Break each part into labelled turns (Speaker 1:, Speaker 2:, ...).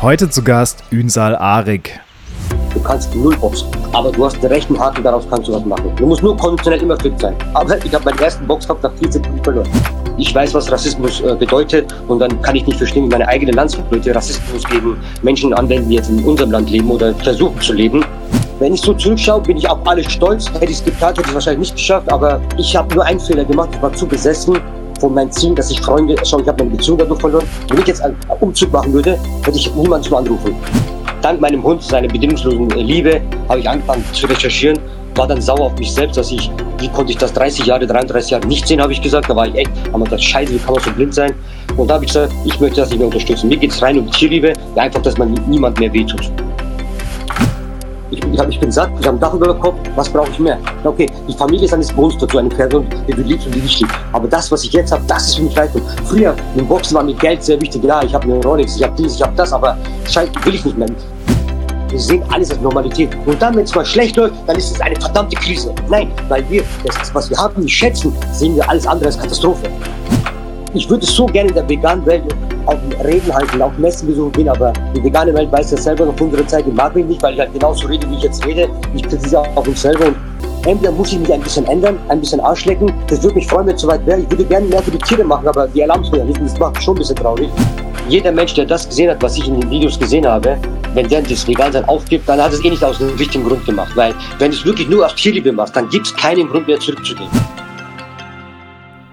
Speaker 1: Heute zu Gast Ünsal Arik.
Speaker 2: Du kannst null boxen, aber du hast den rechten Haken, daraus kannst du was machen. Du musst nur konditionell immer fit sein. Aber ich habe meinen ersten Boxkampf nach 14 Sekunden verloren. Ich weiß, was Rassismus äh, bedeutet und dann kann ich nicht verstehen, wie meine eigenen Landsleute Rassismus gegen Menschen anwenden, die jetzt in unserem Land leben oder versuchen zu leben. Wenn ich so zurückschaue, bin ich auf alles stolz. Hätte ich es geplant, hätte ich es wahrscheinlich nicht geschafft, aber ich habe nur einen Fehler gemacht. Ich war zu besessen von meinem Ziel, dass ich Freunde, schon ich habe meine Beziehung dadurch verloren. Wenn ich jetzt einen Umzug machen würde, hätte ich niemanden zum Anrufen. Dank meinem Hund, seiner bedingungslosen Liebe, habe ich angefangen zu recherchieren, war dann sauer auf mich selbst, dass ich, wie konnte ich das 30 Jahre, 33 Jahre nicht sehen, habe ich gesagt. Da war ich echt, haben wir gesagt, scheiße, wie kann man so blind sein? Und da habe ich gesagt, ich möchte das nicht mehr unterstützen. Mir geht es rein um Tierliebe, einfach, dass man niemand mehr wehtut. Ich, ich, ich bin satt, ich habe ein Dach über dem Kopf, was brauche ich mehr? Okay, die Familie ist eines Monster zu einem Person, die du liebst und die liebt. Aber das, was ich jetzt habe, das ist für mich Reichtum. Früher, im Boxen war mir Geld sehr wichtig. Ja, ich habe eine Rolex, ich habe dies, ich habe das, aber Scheiße, will ich nicht mehr. Wir sehen alles als Normalität. Und dann, wenn es mal schlecht läuft, dann ist es eine verdammte Krise. Nein, weil wir das, was wir haben, schätzen, sehen wir alles andere als Katastrophe. Ich würde so gerne in der veganen Welt auf Reden halten, auf Messen besuchen gehen, aber die vegane Welt weiß ja selber noch unsere Zeit, die mag mich nicht, weil ich halt genauso rede, wie ich jetzt rede. Ich kritisiere auch mich selber und entweder muss ich mich ein bisschen ändern, ein bisschen ausschlecken. Das würde mich freuen, wenn es soweit wäre. Ich würde gerne mehr für die Tiere machen, aber die und das macht schon ein bisschen traurig. Jeder Mensch, der das gesehen hat, was ich in den Videos gesehen habe, wenn der das Vegansein aufgibt, dann hat es eh nicht aus einem richtigen Grund gemacht. Weil wenn du es wirklich nur aus Tierliebe machst, dann gibt es keinen Grund mehr zurückzugehen.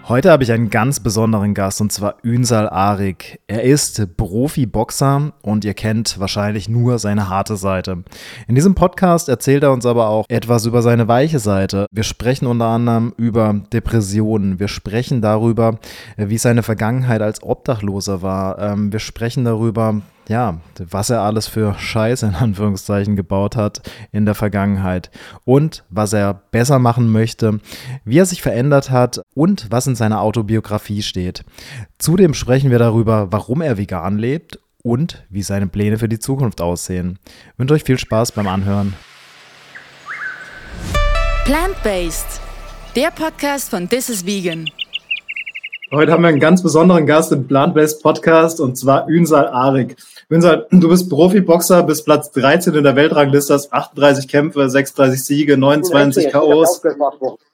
Speaker 1: Heute habe ich einen ganz besonderen Gast und zwar Ünsal Arik. Er ist Profi-Boxer und ihr kennt wahrscheinlich nur seine harte Seite. In diesem Podcast erzählt er uns aber auch etwas über seine weiche Seite. Wir sprechen unter anderem über Depressionen. Wir sprechen darüber, wie seine Vergangenheit als Obdachloser war. Ähm, wir sprechen darüber, ja, was er alles für Scheiße in Anführungszeichen gebaut hat in der Vergangenheit und was er besser machen möchte, wie er sich verändert hat und was in seiner Autobiografie steht. Zudem sprechen wir darüber, warum er vegan lebt und wie seine Pläne für die Zukunft aussehen. Ich wünsche euch viel Spaß beim Anhören.
Speaker 3: Plant-Based, der Podcast von This is Vegan.
Speaker 1: Heute haben wir einen ganz besonderen Gast im Plant-Based Podcast und zwar Ünsal Arik. Ünsal, du bist Profiboxer, bist Platz 13 in der Weltrangliste, hast 38 Kämpfe, 36 Siege, 29 KOs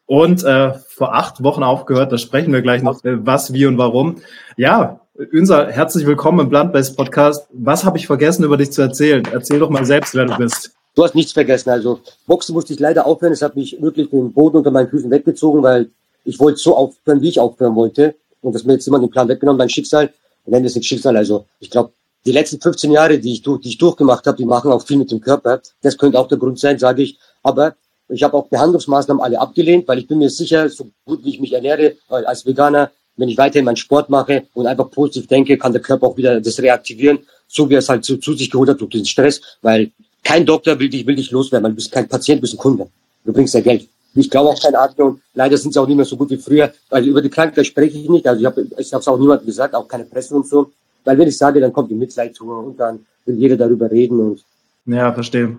Speaker 1: und äh, vor acht Wochen aufgehört. Da sprechen wir gleich noch, äh, was, wie und warum. Ja, Ünsal, herzlich willkommen im Plant-Based Podcast. Was habe ich vergessen, über dich zu erzählen? Erzähl doch mal selbst, wer du bist.
Speaker 2: Du hast nichts vergessen. Also Boxen musste ich leider aufhören. Es hat mich wirklich den Boden unter meinen Füßen weggezogen, weil ich wollte so aufhören, wie ich aufhören wollte. Und das mir jetzt jemand den Plan weggenommen, mein Schicksal. Ich nenne das nicht Schicksal. Also ich glaube, die letzten 15 Jahre, die ich, die ich durchgemacht habe, die machen auch viel mit dem Körper. Das könnte auch der Grund sein, sage ich. Aber ich habe auch Behandlungsmaßnahmen alle abgelehnt, weil ich bin mir sicher, so gut wie ich mich ernähre als Veganer, wenn ich weiterhin meinen Sport mache und einfach positiv denke, kann der Körper auch wieder das reaktivieren, so wie er es halt zu, zu sich geholt hat durch den Stress, weil kein Doktor will dich, will dich loswerden, du bist kein Patient, du bist ein Kunde. Du bringst ja Geld. Ich glaube auch kein Arzt und leider sind sie auch nicht mehr so gut wie früher. Also über die Krankheit spreche ich nicht. Also ich habe ich es auch niemandem gesagt, auch keine Presse und so. Weil wenn ich sage, dann kommt die Mitleid zu und dann will jeder darüber reden und.
Speaker 1: Ja, verstehe.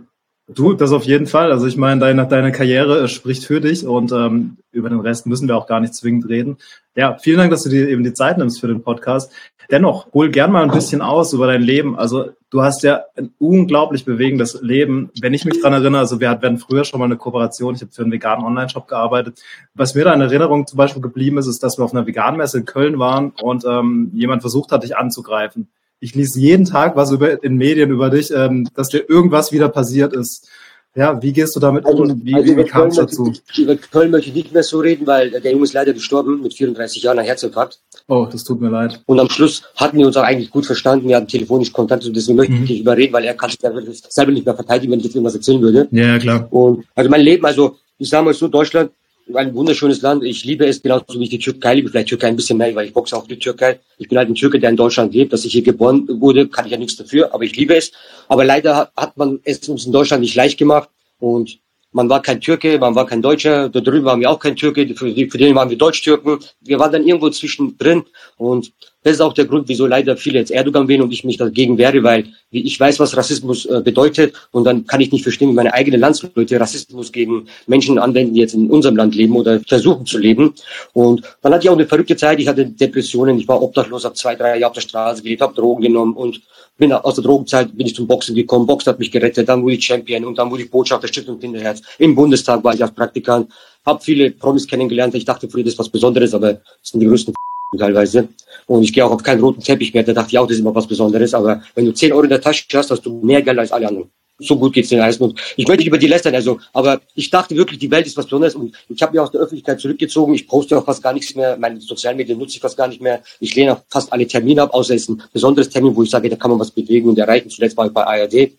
Speaker 1: Du, das auf jeden Fall. Also ich meine, deine, deine Karriere spricht für dich und ähm, über den Rest müssen wir auch gar nicht zwingend reden. Ja, vielen Dank, dass du dir eben die Zeit nimmst für den Podcast. Dennoch, hol gern mal ein bisschen aus über dein Leben. Also du hast ja ein unglaublich bewegendes Leben. Wenn ich mich dran erinnere, also wir hatten früher schon mal eine Kooperation, ich habe für einen veganen Online-Shop gearbeitet. Was mir da in Erinnerung zum Beispiel geblieben ist, ist, dass wir auf einer Veganmesse in Köln waren und ähm, jemand versucht hat, dich anzugreifen. Ich lese jeden Tag was über in Medien über dich, ähm, dass dir irgendwas wieder passiert ist. Ja, wie gehst du damit
Speaker 2: also,
Speaker 1: um? Wie,
Speaker 2: also
Speaker 1: wie, kam es dazu?
Speaker 2: Über Köln möchte ich nicht mehr so reden, weil der Junge ist leider gestorben mit 34 Jahren an Herzinfarkt.
Speaker 1: Oh, das tut mir leid.
Speaker 2: Und am Schluss hatten wir uns auch eigentlich gut verstanden. Wir hatten telefonisch Kontakt und deswegen möchte ich mhm. nicht überreden, weil er kann sich selber nicht mehr verteidigen, wenn ich jetzt irgendwas erzählen würde.
Speaker 1: Ja, klar.
Speaker 2: Und also mein Leben, also ich sage mal so, Deutschland ein wunderschönes Land. Ich liebe es genauso wie ich die Türkei liebe. Vielleicht Türkei ein bisschen mehr, weil ich boxe auch die Türkei. Ich bin halt ein Türke, der in Deutschland lebt. Dass ich hier geboren wurde, kann ich ja nichts dafür, aber ich liebe es. Aber leider hat man es uns in Deutschland nicht leicht gemacht und man war kein Türke, man war kein Deutscher. Da drüben waren wir auch kein Türke. Für, für den waren wir Deutsch-Türken. Wir waren dann irgendwo zwischendrin und Das ist auch der Grund, wieso leider viele jetzt Erdogan wählen und ich mich dagegen wehre, weil ich weiß, was Rassismus äh, bedeutet und dann kann ich nicht verstehen, wie meine eigenen Landsleute Rassismus gegen Menschen anwenden, die jetzt in unserem Land leben oder versuchen zu leben. Und dann hatte ich auch eine verrückte Zeit. Ich hatte Depressionen, ich war obdachlos, habe zwei, drei Jahre auf der Straße gelebt, habe Drogen genommen und bin aus der Drogenzeit bin ich zum Boxen gekommen. Boxen hat mich gerettet, dann wurde ich Champion und dann wurde ich Botschafter Stiftung Kinderherz. Im Bundestag war ich als Praktikant, habe viele Promis kennengelernt. Ich dachte früher, das ist was Besonderes, aber das sind die größten teilweise. Und ich gehe auch auf keinen roten Teppich mehr. Da dachte ich auch, das ist immer was Besonderes. Aber wenn du 10 Euro in der Tasche hast, hast du mehr Geld als alle anderen. So gut geht's den meisten. Und ich möchte nicht über die lästern, also, aber ich dachte wirklich, die Welt ist was Besonderes und ich habe mich aus der Öffentlichkeit zurückgezogen. Ich poste auch fast gar nichts mehr. Meine sozialen Medien nutze ich fast gar nicht mehr. Ich lehne auch fast alle Termine ab, außer es ist ein besonderes Termin, wo ich sage, da kann man was bewegen und erreichen. Zuletzt war ich bei ARD.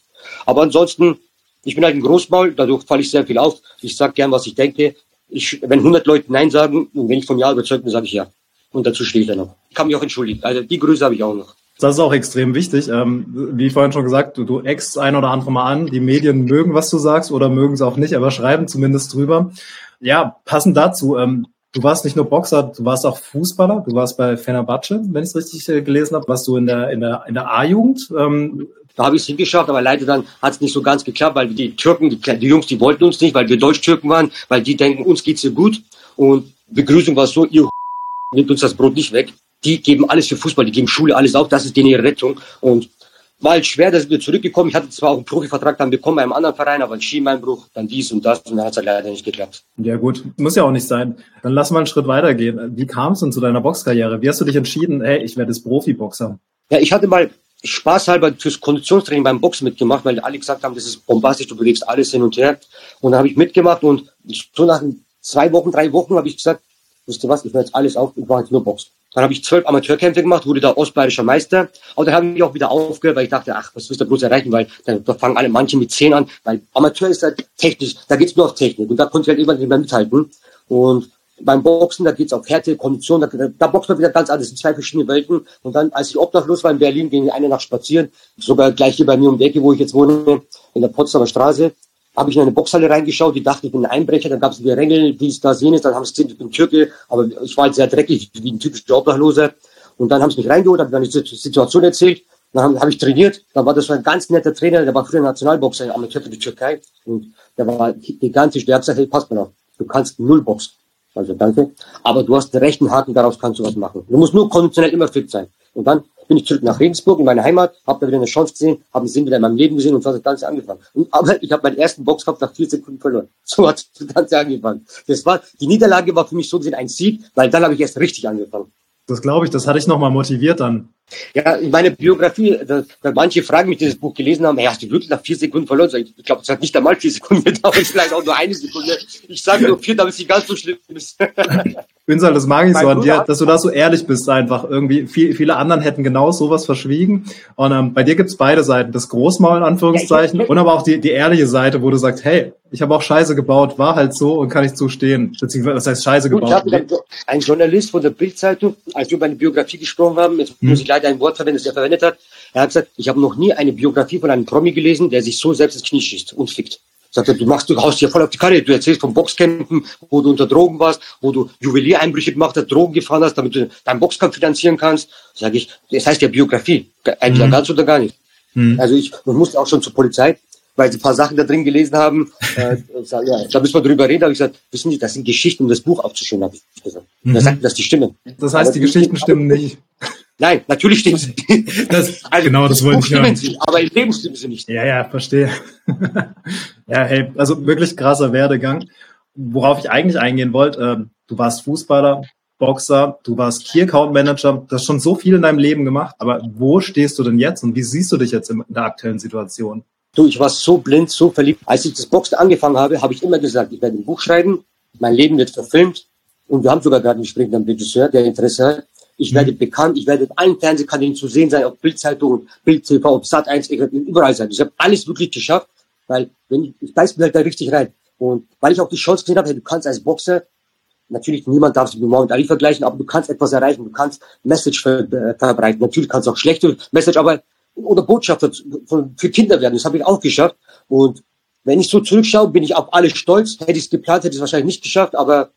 Speaker 2: Aber ansonsten, ich bin halt ein Großmaul, dadurch falle ich sehr viel auf. Ich sage gern, was ich denke. Ich, wenn 100 Leute Nein sagen und wenn ich vom Ja überzeugt bin, sage ich Ja. Und dazu stehe ich dann noch. Ich kann mich auch entschuldigen. Also die Grüße habe ich auch noch.
Speaker 1: Das ist auch extrem wichtig. Ähm, wie vorhin schon gesagt, du, du eckst ein oder andere Mal an. Die Medien mögen, was du sagst, oder mögen es auch nicht, aber schreiben zumindest drüber. Ja, passend dazu. Ähm, du warst nicht nur Boxer, du warst auch Fußballer. Du warst bei Fenerbahce, wenn ich es richtig äh, gelesen habe. Warst du in der, in der, in der A-Jugend? Ähm,
Speaker 2: da habe ich es hingeschafft, aber leider dann hat es nicht so ganz geklappt, weil die Türken, die, die Jungs, die wollten uns nicht, weil wir Deutsch-Türken waren, weil die denken, uns geht's hier gut. Und Begrüßung war so, ihr nimmt uns das Brot nicht weg. Die geben alles für Fußball, die geben Schule, alles auf, das ist denen ihre Rettung. Und war halt schwer, da sind wir zurückgekommen. Ich hatte zwar auch einen Profivertrag dann bekommen bei einem anderen Verein, aber ein Schienbeinbruch, dann dies und das und dann hat es halt leider nicht geklappt.
Speaker 1: Ja gut, muss ja auch nicht sein. Dann lass mal einen Schritt weitergehen. Wie kam es denn zu deiner Boxkarriere? Wie hast du dich entschieden, hey, ich werde jetzt Profiboxer?
Speaker 2: Ja, ich hatte mal spaßhalber fürs Konditionstraining beim Boxen mitgemacht, weil alle gesagt haben, das ist bombastisch, du bewegst alles hin und her. Und dann habe ich mitgemacht und so nach zwei Wochen, drei Wochen habe ich gesagt, wisst ihr was, ich höre jetzt alles auf, ich mache jetzt nur Boxen. Dann habe ich zwölf Amateurkämpfe gemacht, wurde da ostbayerischer Meister. Aber dann habe ich auch wieder aufgehört, weil ich dachte, ach, was willst du bloß erreichen? Weil da fangen alle manche mit zehn an, weil Amateur ist halt technisch, da geht's nur auf Technik. Und da konnte ich halt irgendwann nicht mehr mithalten. Und beim Boxen, da geht's auf Härte, Kondition, da, da boxt man wieder ganz anders, in zwei verschiedene Welten. Und dann, als ich obdachlos war in Berlin, ging eine Nacht spazieren, sogar gleich hier bei mir um die Ecke, wo ich jetzt wohne, in der Potsdamer Straße habe ich in eine Boxhalle reingeschaut, die dachte, ich bin ein Einbrecher, dann gab es wieder Rängel, dies, das, jenes, dann haben sie gesehen, ich bin Türke, aber ich war halt sehr dreckig, wie ein typischer Obdachloser. Und dann haben sie mich reingeholt, haben dann die Situation erzählt, dann habe hab ich trainiert, dann war das so ein ganz netter Trainer, der war früher Nationalboxer, Amateur für die Türkei, und der war gigantisch, der hat gesagt, hey, passt mal auf, du kannst null boxen. Also danke. Aber du hast den rechten Haken, daraus kannst du was machen. Du musst nur konditionell immer fit sein. Und dann bin ich zurück nach Regensburg in meine Heimat, habe da wieder eine Chance gesehen, habe einen Sinn wieder in meinem Leben gesehen und so hat das Ganze angefangen. Und, aber ich habe meinen ersten Boxkampf nach vier Sekunden verloren. So hat das Ganze angefangen. Das war, die Niederlage war für mich so gesehen ein Sieg, weil dann habe ich erst richtig angefangen.
Speaker 1: Das glaube ich, das hatte ich nochmal motiviert dann.
Speaker 2: Ja, in meiner Biografie, da, da manche fragen mich, die das Buch gelesen haben, hey, hast du wirklich nach vier Sekunden verloren? Ich glaube, es hat nicht einmal vier Sekunden gedauert, vielleicht auch nur eine Sekunde. Ich sage nur vier, damit es nicht ganz so schlimm ist.
Speaker 1: Ünsal, das mag ich so an dir, dass du da so ehrlich bist einfach. Irgendwie, viel, viele anderen hätten genau sowas verschwiegen. Und ähm, bei dir gibt's beide Seiten. Das Großmaul in Anführungszeichen und aber auch die, die ehrliche Seite, wo du sagst, hey, ich habe auch Scheiße gebaut, war halt so und kann ich zustehen. Beziehungsweise, was heißt Scheiße gebaut?
Speaker 2: Gut, ein Journalist von der Bildzeitung, als wir über eine Biografie gesprochen haben, jetzt hm. muss ich leider ein Wort verwenden, das er verwendet hat. Er hat gesagt, ich habe noch nie eine Biografie von einem Promi gelesen, der sich so selbst ins Knie schießt und fickt. Sagt er, du machst, du haust hier voll auf die Karre, du erzählst von Boxkämpfen, wo du unter Drogen warst, wo du Juweliereinbrüche gemacht hast, Drogen gefahren hast, damit du deinen Boxkampf finanzieren kannst. Sage ich, das heißt ja Biografie. Entweder mhm. ganz oder gar nicht. Mhm. Also ich, ich musste auch schon zur Polizei, weil sie ein paar Sachen da drin gelesen haben. äh, sag, ja, da müssen wir drüber reden. Da habe ich gesagt, wissen Sie, das sind Geschichten, um das Buch aufzuschreiben, habe ich gesagt. Mhm. Da sagt dass die stimmen.
Speaker 1: Das heißt, aber die Geschichten stimmen nicht.
Speaker 2: Nein, natürlich stimmen sie.
Speaker 1: Das, also, genau, das wollte ich hören.
Speaker 2: Sie, aber im Leben stimmen sie nicht.
Speaker 1: Ja, ja, verstehe. ja, hey, also wirklich krasser Werdegang. Worauf ich eigentlich eingehen wollte, äh, du warst Fußballer, Boxer, du warst Key Account Manager, du hast schon so viel in deinem Leben gemacht, aber wo stehst du denn jetzt und wie siehst du dich jetzt in der aktuellen Situation?
Speaker 2: Du, ich war so blind, so verliebt. Als ich das Boxen angefangen habe, habe ich immer gesagt, ich werde ein Buch schreiben, mein Leben wird verfilmt und wir haben sogar gerade einen sprechenden Regisseur, der Interesse hat. Ich werde mhm. bekannt, ich werde in allen Fernsehkanälen zu sehen sein, auf Bildzeitung, Bild TV, auf Sat 1, ich werde überall sein. Ich habe alles wirklich geschafft, weil wenn ich, ich beiß mir halt da richtig rein. Und weil ich auch die Chance gesehen habe, hey, du kannst als Boxer, natürlich niemand darf sich mit Muhammad Ali vergleichen, aber du kannst etwas erreichen, du kannst Message ver äh, verbreiten. Natürlich kannst du auch schlechte Message, aber oder Botschafter für Kinder werden. Das habe ich auch geschafft. Und wenn ich so zurückschaue, bin ich auf alles stolz. Hätte ich es geplant, hätte ich es wahrscheinlich nicht geschafft, aber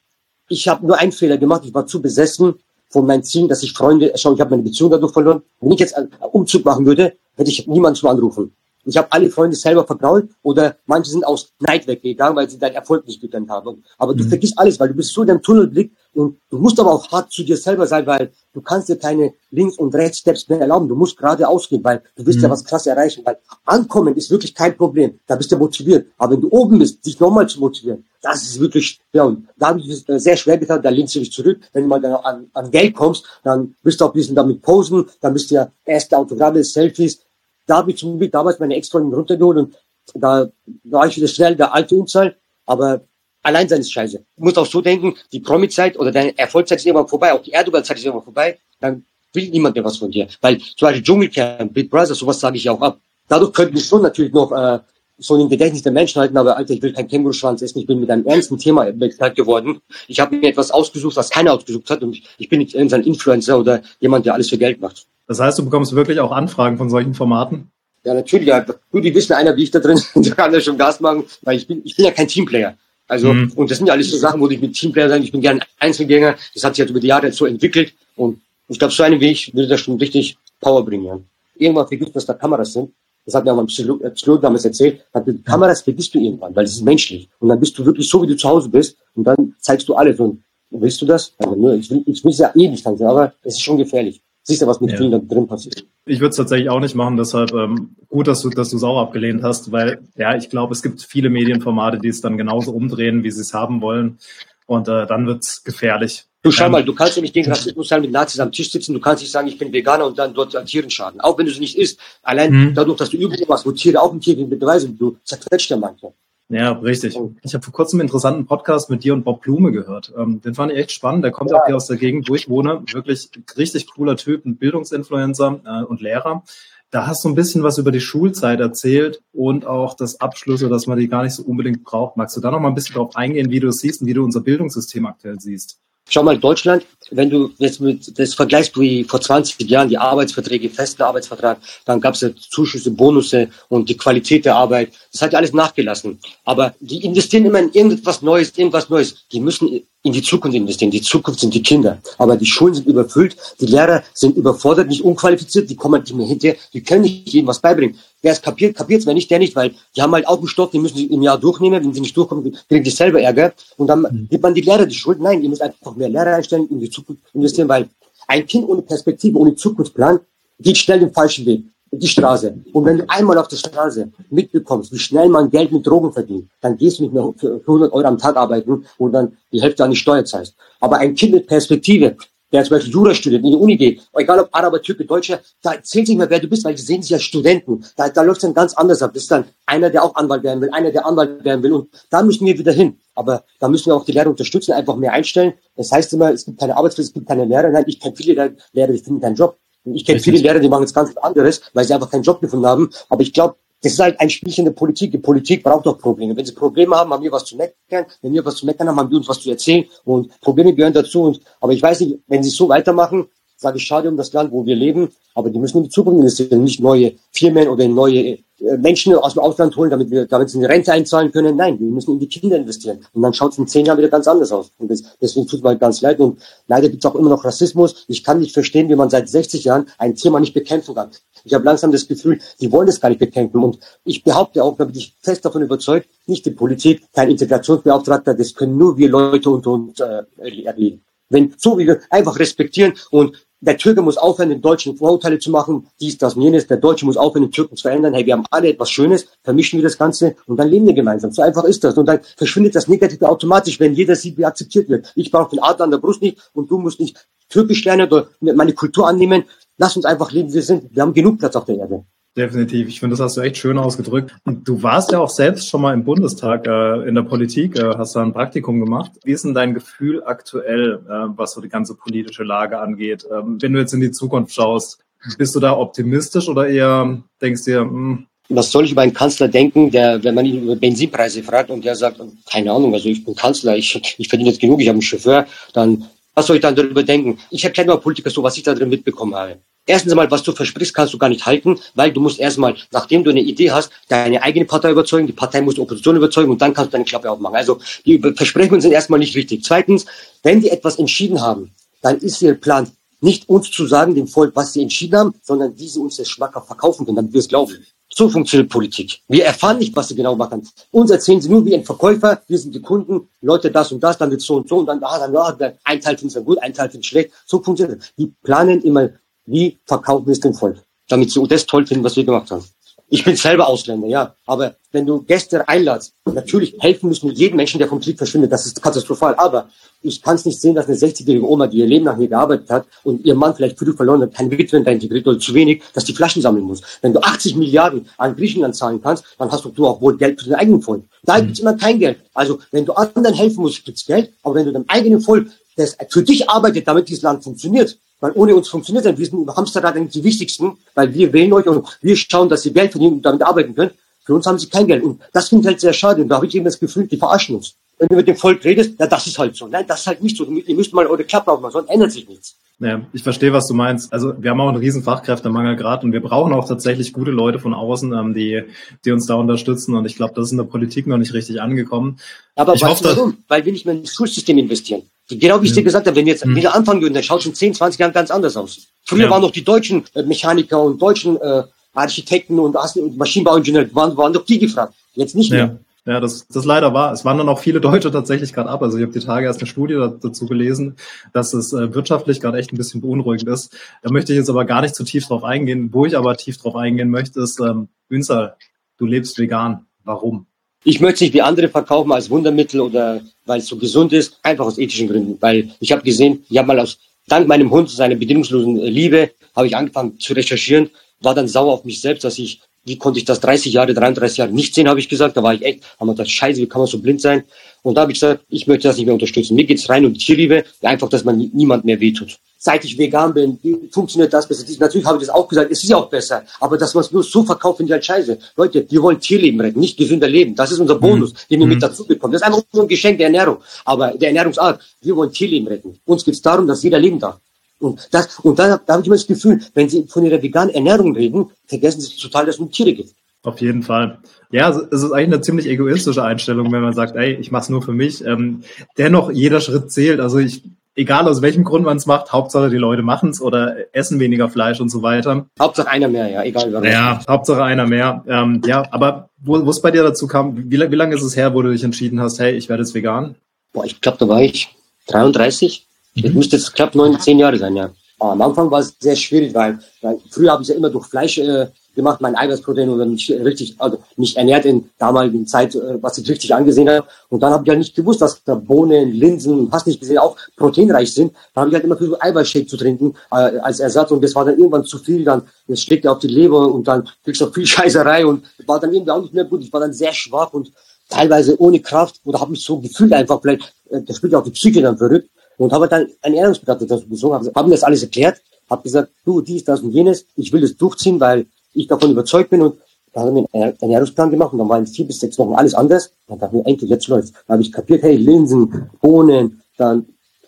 Speaker 2: ich habe nur einen Fehler gemacht. Ich war zu besessen von meinen Zielen, dass ich Freunde, schau, ich habe meine Beziehung dadurch verloren. Wenn ich jetzt einen Umzug machen würde, hätte ich niemanden zum Anrufen. Ich habe alle Freunde selber vergrault oder manche sind aus Neid weggegangen, weil sie deinen Erfolg nicht gegönnt haben. Aber du mhm. vergisst alles, weil du bist so in deinem Tunnelblick und du musst aber auch hart zu dir selber sein, weil du kannst dir keine links und rechts Steps mehr erlauben. Du musst geradeaus gehen, weil du wirst mhm. ja was krass erreichen. Weil ankommen ist wirklich kein Problem. Da bist du motiviert. Aber wenn du oben bist, dich nochmal zu motivieren, das ist wirklich, ja, und da habe ich es äh, sehr schwer getan, da lehnst du dich zurück. Wenn du mal dann an, an Geld kommst, dann bist du auch ein bisschen damit posen, dann bist du ja erste Autogramme, Selfies, da habe ich zum Glück damals meine Ex-Freundin runtergeholt und da war ich wieder schnell der alte Unzahl, aber allein sein ist scheiße. Du musst auch so denken, die Promi-Zeit oder deine Erfolgszeit ist irgendwann vorbei, auch die Erdogan-Zeit ist irgendwann vorbei, dann will niemand mehr was von dir. Weil zum Beispiel Dschungelcamp, Big Brother, sowas sage ich ja auch ab. Dadurch könnten wir schon natürlich noch äh, so ein Gedächtnis der Menschen halten, aber Alter, ich will kein Känguruschwanz essen, ich bin mit einem ernsten Thema bekannt geworden. Ich habe mir etwas ausgesucht, was keiner ausgesucht hat und ich bin nicht irgendein Influencer oder jemand, der alles für Geld macht.
Speaker 1: Das heißt, du bekommst wirklich auch Anfragen von solchen Formaten?
Speaker 2: Ja, natürlich. Ja. Du, die wissen einer, wie ich da drin da kann er schon Gas machen, weil ich bin, ich bin ja kein Teamplayer. Also, mhm. und das sind ja alles so Sachen, wo ich mit Teamplayer sagen, ich bin gerne Einzelgänger. Das hat sich halt über die Jahre so entwickelt. Und ich glaube, so einen Weg würde das schon richtig Power bringen. Ja. Irgendwann vergisst, dass da Kameras sind. Das hat mir auch mein Psychologe äh, damals erzählt. Die Kameras vergisst du irgendwann, weil es ist menschlich. Und dann bist du wirklich so, wie du zu Hause bist. Und dann zeigst du alles. Und willst du das? Also, ich will, ich will es ja eh nicht, aber es ist schon gefährlich. Siehst du, was mit ja. vielen drin passiert.
Speaker 1: Ich würde es tatsächlich auch nicht machen, deshalb ähm, gut, dass du dass du es auch abgelehnt hast, weil ja, ich glaube, es gibt viele Medienformate, die es dann genauso umdrehen, wie sie es haben wollen. Und äh, dann wird's gefährlich.
Speaker 2: Du schau mal, du kannst ja nicht gegen Rassismus sein, mit Nazis am Tisch sitzen, du kannst nicht sagen, ich bin Veganer und dann dort an Tieren schaden. Auch wenn du sie nicht isst. Allein mhm. dadurch, dass du übel machst, wo Tiere auch ein Tier beweisen, du zerquetscht ja manche.
Speaker 1: Ja, richtig. Ich habe vor kurzem einen interessanten Podcast mit dir und Bob Blume gehört. Ähm, den fand ich echt spannend. Der kommt ja. auch hier aus der Gegend, wo ich wohne. Wirklich richtig cooler Typ, ein Bildungsinfluencer äh, und Lehrer. Da hast du ein bisschen was über die Schulzeit erzählt und auch das Abschlüsse, dass man die gar nicht so unbedingt braucht. Magst du da noch mal ein bisschen drauf eingehen, wie du es siehst und wie du unser Bildungssystem aktuell siehst?
Speaker 2: Schau mal, Deutschland, wenn du jetzt mit das vergleichst wie vor 20 Jahren die Arbeitsverträge, festen Arbeitsvertrag, dann gab es ja Zuschüsse, Bonusse und die Qualität der Arbeit. Das hat ja alles nachgelassen. Aber die investieren immer in irgendwas Neues, irgendwas Neues. Die müssen in die Zukunft investieren. Die Zukunft sind die Kinder. Aber die Schulen sind überfüllt, die Lehrer sind überfordert, nicht unqualifiziert, die kommen nicht mehr hinterher, die können nicht jedem was beibringen. Wer es kapiert, kapiert es, wer nicht, der nicht, weil die haben halt auch einen Stoff, den müssen sie im Jahr durchnehmen. Wenn sie nicht durchkommen, kriegen die selber Ärger. Und dann mhm. gibt man die Lehrer die Schuld. Nein, ihr müsst einfach mehr Lehrer einstellen, in die Zukunft investieren, weil ein Kind ohne Perspektive, ohne Zukunftsplan geht schnell den falschen Weg die Straße. Und wenn du einmal auf der Straße mitbekommst, wie schnell man Geld mit Drogen verdient, dann gehst du nicht mehr für 100 Euro am Tag arbeiten und dann die Hälfte an die Steuer zahlst. Aber ein Kind mit Perspektive, der zum Beispiel Jura studiert, in die Uni geht, egal ob Araber, Türke, Deutscher, da zählt nicht mehr, wer du bist, weil die sehen sich als Studenten. Da, da läuft es dann ganz anders ab. Das ist dann einer, der auch Anwalt werden will, einer, der Anwalt werden will. Und da müssen wir wieder hin. Aber da müssen wir auch die Lehrer unterstützen, einfach mehr einstellen. Das heißt immer, es gibt keine Arbeitsplätze, es gibt keine Lehrer. Nein, ich kenne viele Lehrer, die finden keinen Job. Ich kenne viele Lehrer, die machen jetzt ganz anderes, weil sie einfach keinen Job gefunden haben. Aber ich glaube, das ist halt ein Spielchen der Politik. Die Politik braucht doch Probleme. Wenn sie Probleme haben, haben wir was zu meckern. Wenn wir was zu meckern haben, haben wir uns was zu erzählen. Und Probleme gehören dazu. Und, aber ich weiß nicht, wenn sie so weitermachen, sage ich schade um das Land, wo wir leben. Aber die müssen in die Zukunft investieren, nicht neue Firmen oder in neue Menschen aus dem Ausland holen, damit wir, damit sie eine Rente einzahlen können. Nein, wir müssen in die Kinder investieren. Und dann schaut es in zehn Jahren wieder ganz anders aus. Und das, deswegen tut mir halt ganz leid. Und leider gibt es auch immer noch Rassismus. Ich kann nicht verstehen, wie man seit 60 Jahren ein Thema nicht bekämpfen kann. Ich habe langsam das Gefühl, die wollen das gar nicht bekämpfen. Und ich behaupte auch, da bin ich fest davon überzeugt, nicht die Politik, kein Integrationsbeauftragter, das können nur wir Leute unter uns äh, erledigen. Wenn so wie wir einfach respektieren und der Türke muss aufhören, den Deutschen Vorurteile zu machen, dies, das und jenes. Der Deutsche muss aufhören, den Türken zu verändern. Hey, wir haben alle etwas Schönes, vermischen wir das Ganze und dann leben wir gemeinsam. So einfach ist das. Und dann verschwindet das Negative automatisch, wenn jeder sieht, wie akzeptiert wird. Ich brauche den Adler an der Brust nicht und du musst nicht Türkisch lernen oder meine Kultur annehmen. Lass uns einfach leben, wie wir sind. Wir haben genug Platz auf der Erde.
Speaker 1: Definitiv. Ich finde, das hast du echt schön ausgedrückt. Und du warst ja auch selbst schon mal im Bundestag äh, in der Politik, äh, hast da ein Praktikum gemacht. Wie ist denn dein Gefühl aktuell, äh, was so die ganze politische Lage angeht? Ähm, wenn du jetzt in die Zukunft schaust, bist du da optimistisch oder eher denkst dir, mh, hm,
Speaker 2: was soll ich über einen Kanzler denken, der, wenn man ihn über Benzinpreise fragt und der sagt, keine Ahnung, also ich bin Kanzler, ich, ich verdiene jetzt genug, ich habe einen Chauffeur, dann was soll ich dann darüber denken? Ich erkläre mal Politiker so, was ich da drin mitbekommen habe. Erstens einmal, was du versprichst, kannst du gar nicht halten, weil du musst erstmal, nachdem du eine Idee hast, deine eigene Partei überzeugen, die Partei muss die Opposition überzeugen und dann kannst du deine Klappe aufmachen. Also die Versprechungen sind erstmal nicht richtig. Zweitens, wenn die etwas entschieden haben, dann ist ihr Plan nicht uns zu sagen, dem Volk, was sie entschieden haben, sondern wie sie uns das schmackhaft verkaufen können, damit wir es glauben. So funktioniert Politik. Wir erfahren nicht, was sie genau machen. Uns erzählen sie nur wie ein Verkäufer, wir sind die Kunden, Leute das und das, dann wird so und so und dann, ah, dann, ah, ein Teil findet gut, ein Teil findet schlecht. So funktioniert es. Die planen immer, wie verkaufen wir es dem Volk, damit sie das toll finden, was wir gemacht haben. Ich bin selber Ausländer, ja. Aber wenn du Gäste einladest, natürlich helfen müssen wir jedem Menschen, der vom Krieg verschwindet. Das ist katastrophal. Aber ich kann es nicht sehen, dass eine 60-jährige Oma, die ihr Leben nach mir gearbeitet hat und ihr Mann vielleicht früh verloren hat, keine Witwen da integriert oder zu wenig, dass die Flaschen sammeln muss. Wenn du 80 Milliarden an Griechenland zahlen kannst, dann hast du auch wohl Geld für dein eigenen Volk. Da mhm. gibt's immer kein Geld. Also wenn du anderen helfen musst, gibt's Geld. Aber wenn du deinem eigenen Volk, das für dich arbeitet, damit dieses Land funktioniert, weil ohne uns funktioniert es. Wir sind im Hamsterrad eigentlich die wichtigsten, weil wir wählen euch und wir schauen, dass ihr Geld verdienen und damit arbeiten könnt. Für uns haben sie kein Geld. Und das finde ich halt sehr schade. Und da habe ich eben das Gefühl, die verarschen uns. Wenn du mit dem Volk redest, ja, das ist halt so. Nein, das ist halt nicht so. Ihr müsst mal eure Klappe aufmachen, sonst ändert sich nichts.
Speaker 1: Ja, ich verstehe, was du meinst. Also wir haben auch einen riesen Fachkräftemangel gerade und wir brauchen auch tatsächlich gute Leute von außen, ähm, die, die uns da unterstützen. Und ich glaube, das ist in der Politik noch nicht richtig angekommen.
Speaker 2: Aber ich weißt hoffe, warum? Weil wir nicht mehr ins Schulsystem investieren. Genau wie ich dir mhm. gesagt habe, wenn wir jetzt mhm. wieder anfangen würden, dann schaut schon 10, 20 Jahren ganz anders aus. Früher ja. waren noch die deutschen äh, Mechaniker und deutschen äh, Architekten und, Maschinenbauingenieure, waren, waren doch die gefragt. Jetzt nicht mehr.
Speaker 1: Ja. Ja, das, das leider war. Es wandern auch viele Deutsche tatsächlich gerade ab. Also ich habe die Tage erst eine Studie dazu gelesen, dass es äh, wirtschaftlich gerade echt ein bisschen beunruhigend ist. Da möchte ich jetzt aber gar nicht zu tief drauf eingehen. Wo ich aber tief drauf eingehen möchte, ist, ähm, Ünsal, du lebst vegan. Warum?
Speaker 2: Ich möchte nicht wie andere verkaufen als Wundermittel oder weil es so gesund ist, einfach aus ethischen Gründen. Weil ich habe gesehen, ich habe mal aus dank meinem Hund seiner bedingungslosen Liebe habe ich angefangen zu recherchieren, war dann sauer auf mich selbst, dass ich wie konnte ich das 30 Jahre, 33 Jahre nicht sehen, habe ich gesagt. Da war ich echt, haben wir gedacht, scheiße, wie kann man so blind sein? Und da habe ich gesagt, ich möchte das nicht mehr unterstützen. Mir geht's rein um Tierliebe, einfach, dass man niemand mehr wehtut. Seit ich vegan bin, funktioniert das besser. Natürlich habe ich das auch gesagt, es ist ja auch besser. Aber dass man es nur so verkauft, finde ich halt scheiße. Leute, wir wollen Tierleben retten, nicht gesünder leben. Das ist unser Bonus, mhm. den wir mit mhm. dazu bekommen. Das ist einfach nur ein Geschenk der Ernährung. Aber der Ernährungsart, wir wollen Tierleben retten. Uns geht's darum, dass jeder leben darf. Und das, und da, da habe ich immer das Gefühl, wenn Sie von Ihrer veganen Ernährung reden, vergessen Sie total, dass es um Tiere geht.
Speaker 1: Auf jeden Fall. Ja, es ist eigentlich eine ziemlich egoistische Einstellung, wenn man sagt, ey, ich mache es nur für mich. Ähm, dennoch, jeder Schritt zählt. Also ich, egal aus welchem Grund man es macht, Hauptsache die Leute machen es oder essen weniger Fleisch und so weiter.
Speaker 2: Hauptsache einer mehr, ja, egal.
Speaker 1: Warum. Ja, Hauptsache einer mehr. Ähm, ja, aber wo es bei dir dazu kam, wie, wie lange ist es her, wo du dich entschieden hast, hey, ich werde jetzt vegan?
Speaker 2: Boah, ich glaube, da war ich 33. Mhm. Das müsste jetzt knapp neun, zehn Jahre sein, ja. Am Anfang war es sehr schwierig, weil, weil früher habe ich ja immer durch Fleisch äh, gemacht, mein Eiweißprotein oder mich richtig, also mich ernährt in damaligen Zeit, äh, was ich richtig angesehen habe. Und dann habe ich halt nicht gewusst, dass da Bohnen, Linsen, hast nicht gesehen, auch proteinreich sind. Da habe ich halt immer versucht, Eiweißshake zu trinken äh, als Ersatz und das war dann irgendwann zu viel, dann das schlägt ja auf die Leber und dann kriegst du auch viel Scheißerei und war dann irgendwie auch nicht mehr gut. Ich war dann sehr schwach und teilweise ohne Kraft oder habe mich so gefühlt einfach vielleicht, äh, das spielt ja auch die Psyche dann verrückt und habe dann einen Ernährungsberater dazu besogen, habe hab mir das alles erklärt, habe gesagt, du, dies, das und jenes, ich will das durchziehen, weil ich davon überzeugt bin und da haben wir einen Ernährungsplan gemacht und dann waren vier bis sechs Wochen alles anders. Dann dachte ich mir, endlich, jetzt läuft's. Da habe ich kapiert, hey, Linsen, Bohnen, dann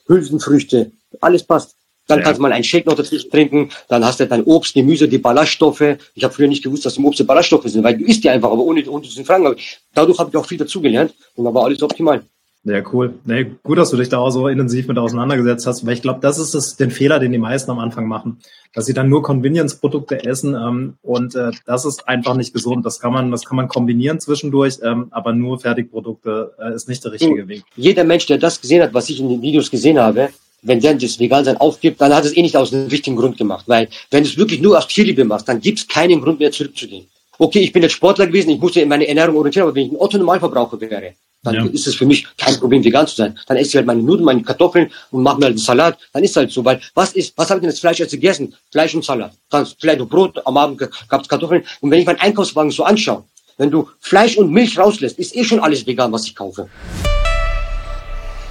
Speaker 2: Hülsenfrüchte, alles passt. Dann ja. kannst du mal einen Shake noch dazwischen trinken, dann hast du dein Obst, Gemüse, die Ballaststoffe. Ich habe früher nicht gewusst, dass im Obst die Ballaststoffe sind, weil du isst die einfach, aber ohne, ohne zu fragen. Dadurch habe ich auch viel dazugelernt und dann war alles optimal.
Speaker 1: Ja, cool. Nee, gut, dass du dich da auch so intensiv mit auseinandergesetzt hast, weil ich glaube, das ist das, den Fehler, den die meisten am Anfang machen, dass sie dann nur Convenience-Produkte essen ähm, und äh, das ist einfach nicht gesund. Das kann man, das kann man kombinieren zwischendurch, ähm, aber nur Fertigprodukte äh, ist nicht der richtige Weg.
Speaker 2: Jeder Mensch, der das gesehen hat, was ich in den Videos gesehen habe, wenn der das Vegansein aufgibt, dann hat es eh nicht aus einem richtigen Grund gemacht, weil wenn du es wirklich nur aus Tierliebe machst, dann gibt es keinen Grund mehr zurückzugehen. Okay, ich bin jetzt Sportler gewesen, ich musste in meine Ernährung orientieren, aber wenn ich ein Otto-Normalverbraucher wäre, dann ja. ist es für mich kein Problem, vegan zu sein. Dann esse ich halt meine Nudeln, meine Kartoffeln und mache mir halt einen Salat. Dann ist halt so, weil was ist, was habe ich denn jetzt Fleisch jetzt gegessen? Fleisch und Salat. Dann vielleicht noch Brot, am Abend gab es Kartoffeln. Und wenn ich meinen Einkaufswagen so anschaue, wenn du Fleisch und Milch rauslässt, ist eh schon alles vegan, was ich kaufe.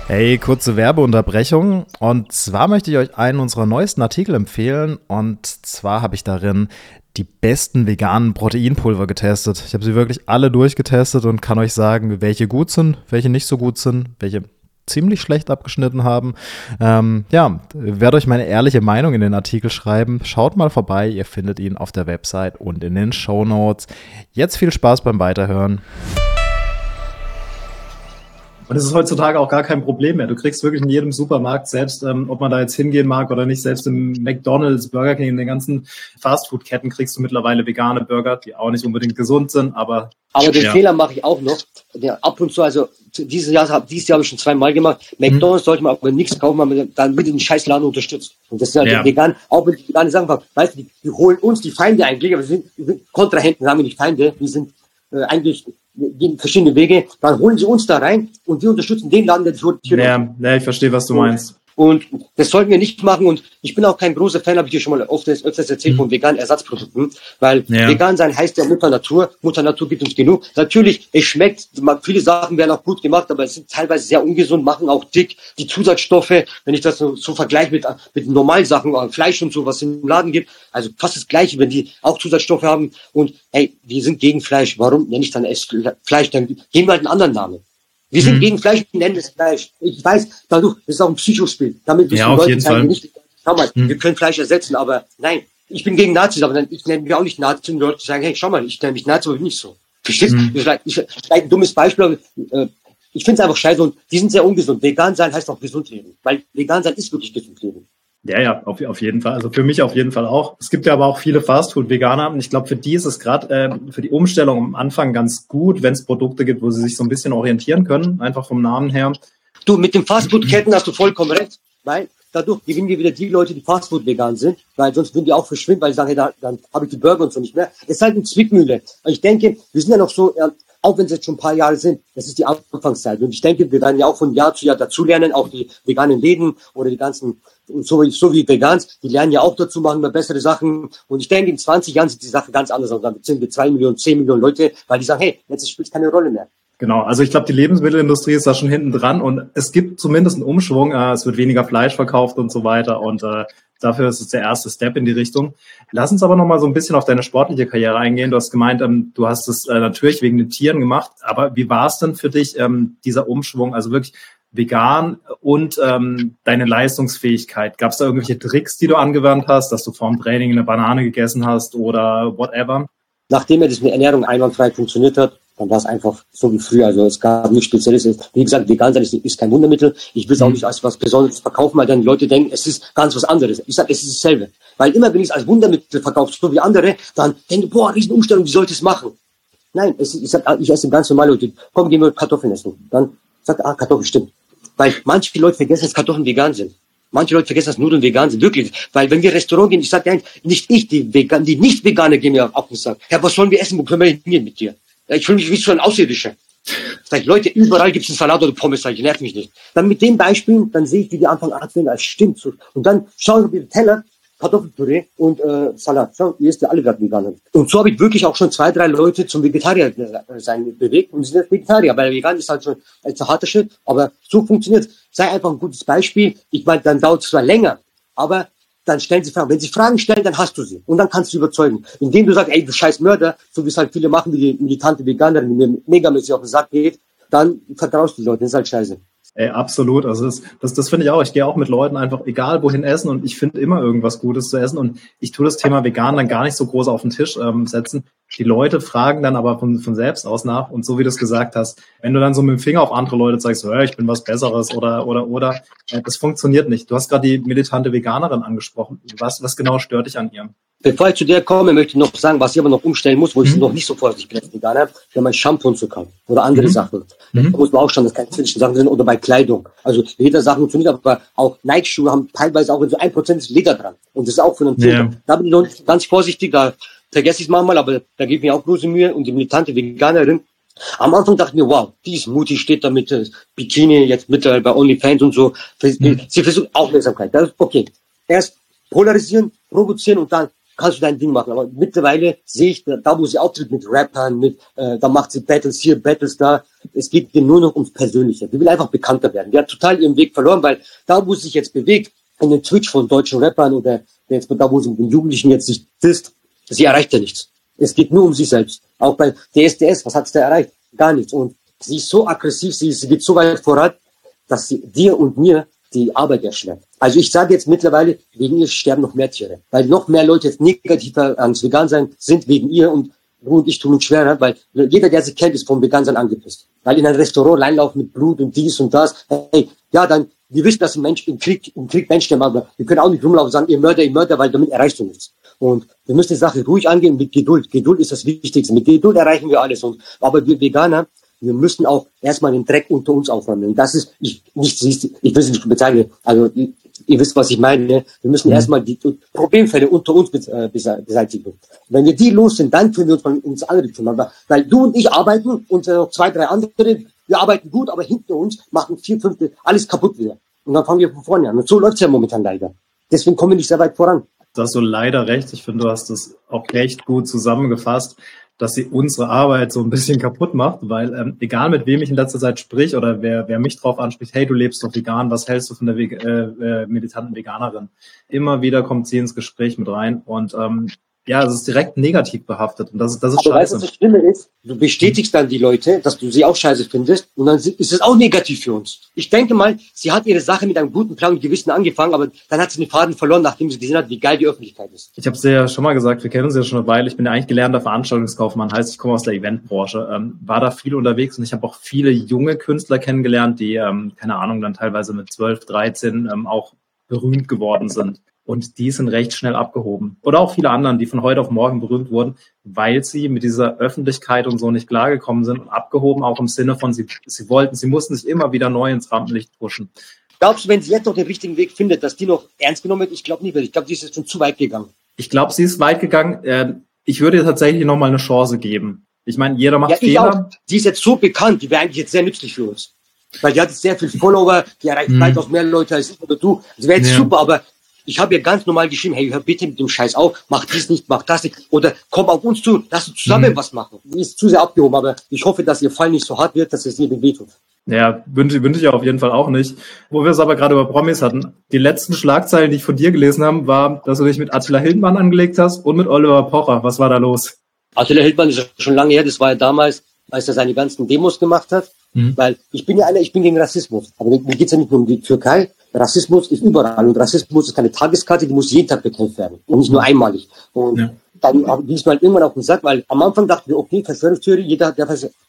Speaker 1: Hey, kurze Werbeunterbrechung. Und zwar möchte ich euch einen unserer neuesten Artikel empfehlen. Und zwar habe ich darin die besten veganen Proteinpulver getestet. Ich habe sie wirklich alle durchgetestet und kann euch sagen, welche gut sind, welche nicht so gut sind, welche ziemlich schlecht abgeschnitten haben. Ähm, ja, werde euch meine ehrliche Meinung in den Artikel schreiben. Schaut mal vorbei, ihr findet ihn auf der Website und in den Show Notes. Jetzt viel Spaß beim Weiterhören. Und es ist heutzutage auch gar kein Problem mehr. Du kriegst wirklich in jedem Supermarkt, selbst ähm, ob man da jetzt hingehen mag oder nicht, selbst im McDonalds, Burger King, in den ganzen Fastfood-Ketten kriegst du mittlerweile vegane Burger, die auch nicht unbedingt gesund sind, aber.
Speaker 2: Aber den ja. Fehler mache ich auch noch. Ja, ab und zu, also dieses Jahr, dieses Jahr habe ich schon zweimal gemacht. McDonalds mhm. sollte man aber nichts kaufen, weil dann wird den scheiß Laden unterstützt. Und das ist halt ja. vegan, auch wenn die veganen Sachen, weißt du, die, die holen uns die Feinde eigentlich, aber wir sind, wir sind Kontrahenten, haben wir nicht Feinde, wir sind äh, eigentlich gehen verschiedene Wege, dann holen sie uns da rein und wir unterstützen den Laden, der die
Speaker 1: Tür ja, ja, ich verstehe, was du meinst.
Speaker 2: Und das sollten wir nicht machen. Und ich bin auch kein großer Fan, habe ich dir schon mal öfters, öfters erzählt, mhm. von veganen Ersatzprodukten. Weil ja. vegan sein heißt ja Mutter Natur. Mutter Natur gibt uns genug. Natürlich, es schmeckt, viele Sachen werden auch gut gemacht, aber es sind teilweise sehr ungesund, machen auch dick. Die Zusatzstoffe, wenn ich das so, so vergleiche mit, mit normalen Sachen, äh, Fleisch und so, was es im Laden gibt, also fast das Gleiche, wenn die auch Zusatzstoffe haben. Und hey, wir sind gegen Fleisch. Warum nenne ich dann Fleisch? Dann geben wir halt einen anderen Namen. Wir sind mhm. gegen Fleisch, wir nennen es Fleisch. Ich weiß, dadurch, das ist auch ein Psychospiel. Damit
Speaker 1: ja, auf Leute Fall. Nicht,
Speaker 2: schau mal, mhm. wir können Fleisch ersetzen, aber nein, ich bin gegen Nazis, aber dann, ich nenne mich auch nicht Nazi und Leute sagen, hey, schau mal, ich nenne mich Nazi, aber nicht so. Verstehst du? Mhm. Vielleicht, ich, vielleicht ein dummes Beispiel, äh, ich finde es einfach scheiße und die sind sehr ungesund. Vegan sein heißt auch gesund leben, weil vegan sein ist wirklich gesund leben.
Speaker 1: Ja, ja, auf, auf jeden Fall. Also für mich auf jeden Fall auch. Es gibt ja aber auch viele Fastfood-Veganer und ich glaube, für die ist es gerade äh, für die Umstellung am Anfang ganz gut, wenn es Produkte gibt, wo sie sich so ein bisschen orientieren können, einfach vom Namen her.
Speaker 2: Du, mit den Fastfood-Ketten hast du vollkommen recht, weil dadurch gewinnen wir wieder die Leute, die Fastfood-vegan sind, weil sonst würden die auch verschwinden, weil sie sagen, hey, da, dann habe ich die Burger und so nicht mehr. Es ist halt eine Zwickmühle. Und ich denke, wir sind ja noch so, auch wenn es jetzt schon ein paar Jahre sind, das ist die Anfangszeit. Und ich denke, wir werden ja auch von Jahr zu Jahr dazulernen, auch die veganen Läden oder die ganzen, so wie, so wie Vegans, die lernen ja auch dazu, machen wir bessere Sachen. Und ich denke, in 20 Jahren sieht die Sache ganz anders aus. Dann sind wir zwei Millionen, zehn Millionen Leute, weil die sagen, hey, jetzt spielt es keine Rolle mehr.
Speaker 1: Genau, also ich glaube, die Lebensmittelindustrie ist da schon hinten dran und es gibt zumindest einen Umschwung. Äh, es wird weniger Fleisch verkauft und so weiter und äh, dafür ist es der erste Step in die Richtung. Lass uns aber noch mal so ein bisschen auf deine sportliche Karriere eingehen. Du hast gemeint, ähm, du hast es äh, natürlich wegen den Tieren gemacht, aber wie war es denn für dich ähm, dieser Umschwung? Also wirklich vegan und ähm, deine Leistungsfähigkeit. Gab es da irgendwelche Tricks, die du angewandt hast, dass du vorm Training eine Banane gegessen hast oder whatever?
Speaker 2: Nachdem ja mit Ernährung einwandfrei funktioniert hat, dann war es einfach so wie früher. Also es gab nichts Spezielles. Wie gesagt, vegan sein ist, ist kein Wundermittel. Ich will es auch mhm. nicht als was Besonderes verkaufen, weil dann Leute denken, es ist ganz was anderes. Ich sage, es ist dasselbe. Weil immer, wenn ich es als Wundermittel verkaufe, so wie andere, dann denke ich, boah, Riesenumstellung, wie sollte ich es machen? Nein, es, ich sag, ich esse ganz normal Leute. Komm, gehen wir Kartoffeln essen. Dann sagt, ah, Kartoffeln stimmt. Weil manche Leute vergessen, dass Kartoffeln vegan sind. Manche Leute vergessen, dass Nudeln vegan sind, wirklich. Weil wenn wir Restaurant gehen, ich sage nicht ich, die vegan, die nicht Veganer gehen mir auf und sagen, Herr, was sollen wir essen, wo können wir hingehen mit dir? Ich fühle mich wie so ein Außerirdischer. Sag ich, Leute, überall gibt es einen Salat oder Pommes, sag ich, nervt mich nicht. Dann mit dem Beispiel, dann sehe ich, wie die anfangen anzunehmen, als stimmt. Und dann schauen wir den Teller, Kartoffelpüree und äh, Salat. Schau, ihr isst ja alle gerade vegan. Und so habe ich wirklich auch schon zwei, drei Leute zum Vegetarier äh, sein bewegt und sie sind Vegetarier, weil vegan ist halt schon ein harter Schritt, aber so funktioniert. Sei einfach ein gutes Beispiel. Ich meine, dann dauert es zwar länger, aber dann stellen sie Fragen. Wenn sie Fragen stellen, dann hast du sie. Und dann kannst du sie überzeugen. Indem du sagst, ey, du scheiß Mörder, so wie es halt viele machen, wie die militante Veganerin, die mir megamäßig auf den Sack geht, dann vertraust du die Leute. Das ist halt scheiße.
Speaker 1: Ey, absolut. Also das, das, das finde ich auch. Ich gehe auch mit Leuten einfach egal wohin essen und ich finde immer irgendwas Gutes zu essen und ich tue das Thema vegan dann gar nicht so groß auf den Tisch ähm, setzen. Die Leute fragen dann aber von, von selbst aus nach und so wie du es gesagt hast, wenn du dann so mit dem Finger auf andere Leute zeigst, so, ich bin was Besseres oder oder oder, äh, das funktioniert nicht. Du hast gerade die militante Veganerin angesprochen. Was was genau stört dich an ihr?
Speaker 2: Bevor ich zu dir komme, möchte ich noch sagen, was ich aber noch umstellen muss, wo ich mhm. noch nicht so vorsichtig bin als Veganer, wenn man Shampoo zu kaufen oder andere mhm. Sachen. Mhm. Da muss man auch schauen, dass keine künstlichen Sachen sind oder bei Kleidung. Also Ledersachen funktioniert, aber auch Nike-Schuhe haben teilweise auch so ein Prozent Leder dran. Und das ist auch für einen Filter. Ja. Da bin ich noch ganz vorsichtig, da vergesse ich es manchmal, aber da gebe ich mir auch große Mühe. Und die militante Veganerin, am Anfang dachte ich mir, wow, die ist mutig, steht da mit äh, Bikini, jetzt mittlerweile bei OnlyFans und so. Mhm. Sie versucht Aufmerksamkeit. Das ist okay. Erst polarisieren, provozieren und dann kannst du dein Ding machen. Aber mittlerweile sehe ich, da wo sie auftritt mit Rappern, mit, äh, da macht sie Battles hier, Battles da. Es geht dir nur noch ums Persönliche. Die will einfach bekannter werden. Die hat total ihren Weg verloren, weil da, wo sie sich jetzt bewegt, in den Twitch von deutschen Rappern oder jetzt da, wo sie mit den Jugendlichen jetzt sich disst, sie erreicht ja nichts. Es geht nur um sich selbst. Auch bei DSDS, was hat's da erreicht? Gar nichts. Und sie ist so aggressiv, sie, sie geht so weit voran, dass sie dir und mir die Arbeit erschwert. Also ich sage jetzt mittlerweile, wegen ihr sterben noch mehr Tiere. Weil noch mehr Leute jetzt negativer ans Vegan sein sind wegen ihr und du und ich tun uns schwerer, weil jeder, der sie kennt, ist vom Vegan sein angepisst. Weil in ein Restaurant reinlaufen mit Blut und dies und das, hey, ja, dann, wir wissen, dass ein Mensch im Krieg, im Krieg Mensch gemacht aber wir können auch nicht rumlaufen und sagen, ihr Mörder, ihr Mörder, weil damit erreichst du nichts. Und wir müssen die Sache ruhig angehen mit Geduld. Geduld ist das Wichtigste. Mit Geduld erreichen wir alles. Und, aber wir Veganer, wir müssen auch erstmal den Dreck unter uns aufräumen. Und das ist, ich, nicht, ich will es nicht bezeichnen, also ihr wisst, was ich meine. Wir müssen mhm. erstmal die Problemfälle unter uns beseitigen. Wenn wir die los sind, dann können wir uns von uns andere kümmern. Weil du und ich arbeiten und äh, zwei, drei andere, wir arbeiten gut, aber hinter uns machen vier, fünfte alles kaputt wieder. Und dann fangen wir von vorne an. Und so läuft's ja momentan leider. Deswegen kommen wir nicht sehr weit voran.
Speaker 1: Du hast so leider recht. Ich finde, du hast das auch recht gut zusammengefasst dass sie unsere Arbeit so ein bisschen kaputt macht, weil ähm, egal mit wem ich in letzter Zeit sprich oder wer, wer mich drauf anspricht, hey, du lebst doch vegan, was hältst du von der Ve äh, äh, militanten Veganerin? Immer wieder kommt sie ins Gespräch mit rein und ähm, ja, es ist direkt negativ behaftet und das ist, das ist
Speaker 2: Aber scheiße. Weißt, was das Schlimme ist? Du bestätigst dann die Leute, dass du sie auch scheiße findest und dann ist es auch negativ für uns. Ich denke mal, sie hat ihre Sache mit einem guten Plan und Gewissen angefangen, aber dann hat sie den Faden verloren, nachdem sie gesehen hat, wie geil die Öffentlichkeit ist.
Speaker 1: Ich habe es ja schon mal gesagt, wir kennen uns ja schon eine Weile. Ich bin ja eigentlich gelernter Veranstaltungskaufmann, heißt, ich komme aus der Eventbranche, ähm, war da viel unterwegs und ich habe auch viele junge Künstler kennengelernt, die, ähm, keine Ahnung, dann teilweise mit 12, 13 ähm, auch berühmt geworden sind und die sind recht schnell abgehoben. Oder auch viele anderen, die von heute auf morgen berühmt wurden, weil sie mit dieser Öffentlichkeit und so nicht klargekommen sind und abgehoben auch im Sinne von, sie, sie wollten, sie mussten sich immer wieder neu ins Rampenlicht pushen.
Speaker 2: Glaubst du, wenn sie jetzt noch den richtigen Weg findet, dass die noch ernst genommen wird? Ich glaube nicht, weil ich glaube, die ist jetzt schon zu weit gegangen.
Speaker 1: Ich glaube, sie ist weit gegangen. Ähm, ich würde ihr tatsächlich noch mal eine Chance geben. Ich meine, jeder macht ja,
Speaker 2: Fehler. Auch. Die ist jetzt so bekannt, die wäre eigentlich jetzt sehr nützlich für uns. Weil die hat jetzt sehr viel Follower, die erreicht mhm. weitaus mehr Leute als ich oder du. Das wäre jetzt ja. super, aber ich habe ihr ganz normal geschrieben, hey, hör bitte mit dem Scheiß auf, mach dies nicht, mach das nicht. Oder komm auf uns zu, lass uns zusammen mhm. was machen. Die ist zu sehr abgehoben, aber ich hoffe, dass ihr Fall nicht so hart wird, dass es jedem wehtut.
Speaker 1: Ja, wünsche, wünsche ich auf jeden Fall auch nicht. Wo wir es aber gerade über Promis hatten. Die letzten Schlagzeilen, die ich von dir gelesen habe, war, dass du dich mit Attila Hildmann angelegt hast und mit Oliver Pocher. Was war da los?
Speaker 2: Attila Hildmann ist schon lange her. Das war ja damals, als er seine ganzen Demos gemacht hat. Mhm. Weil ich bin ja einer, ich bin gegen Rassismus. Aber mir geht's ja nicht nur um die Türkei, Rassismus ist überall und Rassismus ist keine Tageskarte, die muss jeden Tag bekämpft werden und nicht nur einmalig. Und ja. dann ging es mal irgendwann auf den Sack, weil am Anfang dachten wir, okay, Verschwörungstheorie, jeder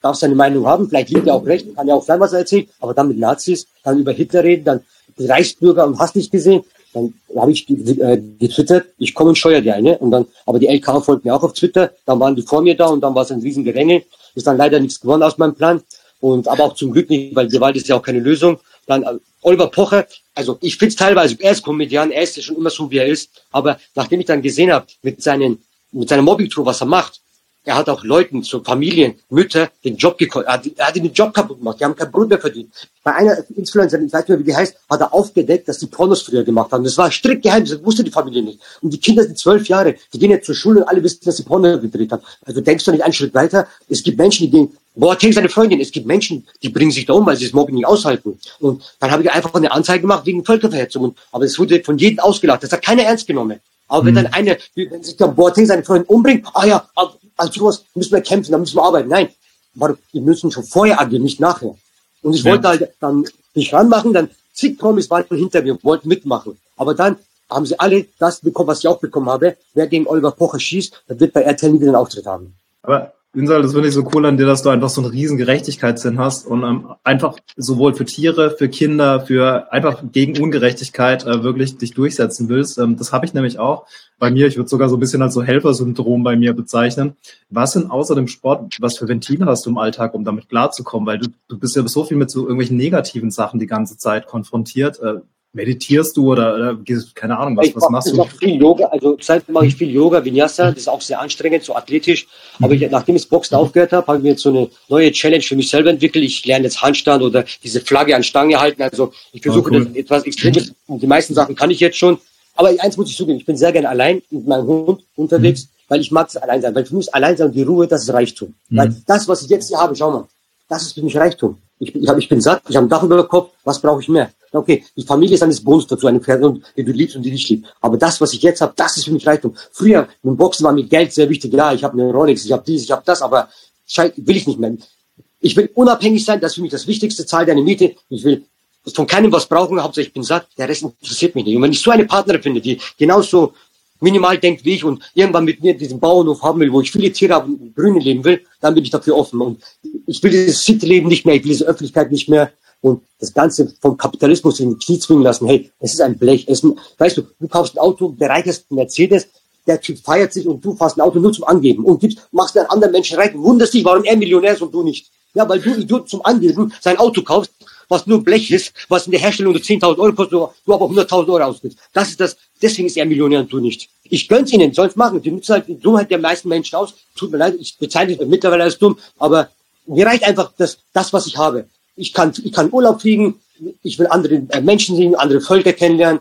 Speaker 2: darf, seine Meinung haben, vielleicht liegt er auch recht, kann ja auch sein, was er erzählt, aber dann mit Nazis, dann über Hitler reden, dann die Reichsbürger und hast nicht gesehen, dann habe ich äh, getwittert, ich komme und scheuer die eine. Und dann, aber die LK folgt mir auch auf Twitter, dann waren die vor mir da und dann war es ein riesen Geränge. Ist dann leider nichts geworden aus meinem Plan. Und aber auch zum Glück nicht, weil Gewalt ist ja auch keine Lösung. Dann äh, Oliver Pocher, also ich finde es teilweise, er ist Komödian, er ist ja schon immer so, wie er ist, aber nachdem ich dann gesehen habe, mit seinen, mit seiner Mobbing-Tour, was er macht, er hat auch Leuten, so Familien, Mütter, den Job gekostet. Er hat, den Job kaputt gemacht. Die haben kein Brot mehr verdient. Bei einer Influencerin, ich weiß nicht mehr, wie die heißt, hat er aufgedeckt, dass die Pornos früher gemacht haben. Das war strikt geheim, das wusste die Familie nicht. Und die Kinder sind zwölf Jahre, die gehen jetzt zur Schule und alle wissen, dass sie Porno gedreht haben. Also denkst du nicht einen Schritt weiter? Es gibt Menschen, die gehen, Boateng seine Freundin, es gibt Menschen, die bringen sich da um, weil sie das Mobbing nicht aushalten. Und dann habe ich einfach eine Anzeige gemacht wegen Völkerverhetzung. Aber es wurde von jedem ausgelacht. Das hat keiner ernst genommen. Aber wenn mhm. dann eine, wenn sich der Boateng seine Freundin umbringt, ah ja, als sowas müssen wir kämpfen, da müssen wir arbeiten. Nein, wir müssen schon vorher agieren, nicht nachher. Und ich ja. wollte halt dann mich ranmachen, dann zig Promis waren hinter mir, wollten mitmachen. Aber dann haben sie alle das bekommen, was ich auch bekommen habe. Wer gegen Oliver Pocher schießt, der wird bei RTL nie wieder einen Auftritt haben.
Speaker 1: Aber Das finde ich so cool an dir, dass du einfach so einen riesen Gerechtigkeitssinn hast und ähm, einfach sowohl für Tiere, für Kinder, für einfach gegen Ungerechtigkeit äh, wirklich dich durchsetzen willst. Ähm, das habe ich nämlich auch bei mir. Ich würde sogar so ein bisschen als so Helfersyndrom bei mir bezeichnen. Was denn außer dem Sport, was für Ventile hast du im Alltag, um damit klarzukommen? Weil du, du bist ja so viel mit so irgendwelchen negativen Sachen die ganze Zeit konfrontiert. Äh, Meditierst du oder, oder keine Ahnung, was,
Speaker 2: ich
Speaker 1: was machst
Speaker 2: du? Ich mache viel Yoga, also zurzeit mache ich viel Yoga, Vinyasa, das ist auch sehr anstrengend, so athletisch. Aber ich, nachdem ich Boxen mhm. aufgehört habe, habe ich mir jetzt so eine neue Challenge für mich selber entwickelt. Ich lerne jetzt Handstand oder diese Flagge an Stange halten. Also ich versuche oh, cool. das etwas Extremes. Und die meisten Sachen kann ich jetzt schon. Aber eins muss ich zugeben, ich bin sehr gerne allein mit meinem Hund unterwegs, mhm. weil ich mag es allein sein. Weil für mich allein sein die Ruhe, das ist Reichtum. Mhm. Weil das, was ich jetzt hier habe, schau mal, das ist für mich Reichtum. Ich, ich, ich bin satt, ich habe ein Dach über dem Kopf, was brauche ich mehr? Okay, die Familie ist eines Bonus dazu, eine Person, die du liebst und die dich liebt. Aber das, was ich jetzt habe, das ist für mich Reichtum. Früher, mit Boxen war mir Geld sehr wichtig. Ja, ich habe eine Rolex, ich habe dies, ich habe das, aber will ich nicht mehr. Ich will unabhängig sein, das ist für mich das Wichtigste, zahl deine Miete. Ich will von keinem was brauchen, hauptsächlich ich bin satt, der Rest interessiert mich nicht. Und wenn ich so eine Partnerin finde, die genauso minimal denkt wie ich und irgendwann mit mir diesen Bauernhof haben will, wo ich viele Tiere habe und Grüne leben will, dann bin ich dafür offen. Und ich will dieses City-Leben nicht mehr, ich will diese Öffentlichkeit nicht mehr und das Ganze vom Kapitalismus in die Knie zwingen lassen. Hey, es ist ein Blech. Es ein, weißt du, du kaufst ein Auto, bereicherst Mercedes, der Typ feiert sich und du fährst ein Auto nur zum Angeben und gibst, machst einen anderen Menschen rein, wunderst dich, warum er Millionär ist und du nicht. Ja, weil du Idiot zum Angeben sein Auto kaufst, was nur Blech ist, was in der Herstellung nur 10.000 Euro kostet, du aber 100.000 Euro ausgibst. Das ist das, deswegen ist er Millionär und du nicht. Ich gönn's ihnen, soll's machen. Die nutzen halt die Dummheit der meisten Menschen aus. Tut mir leid, ich bezeichne es mittlerweile als dumm, aber mir reicht einfach das, das, was ich habe. Ich kann, ich kann Urlaub fliegen, ich will andere äh, Menschen sehen, andere Völker kennenlernen,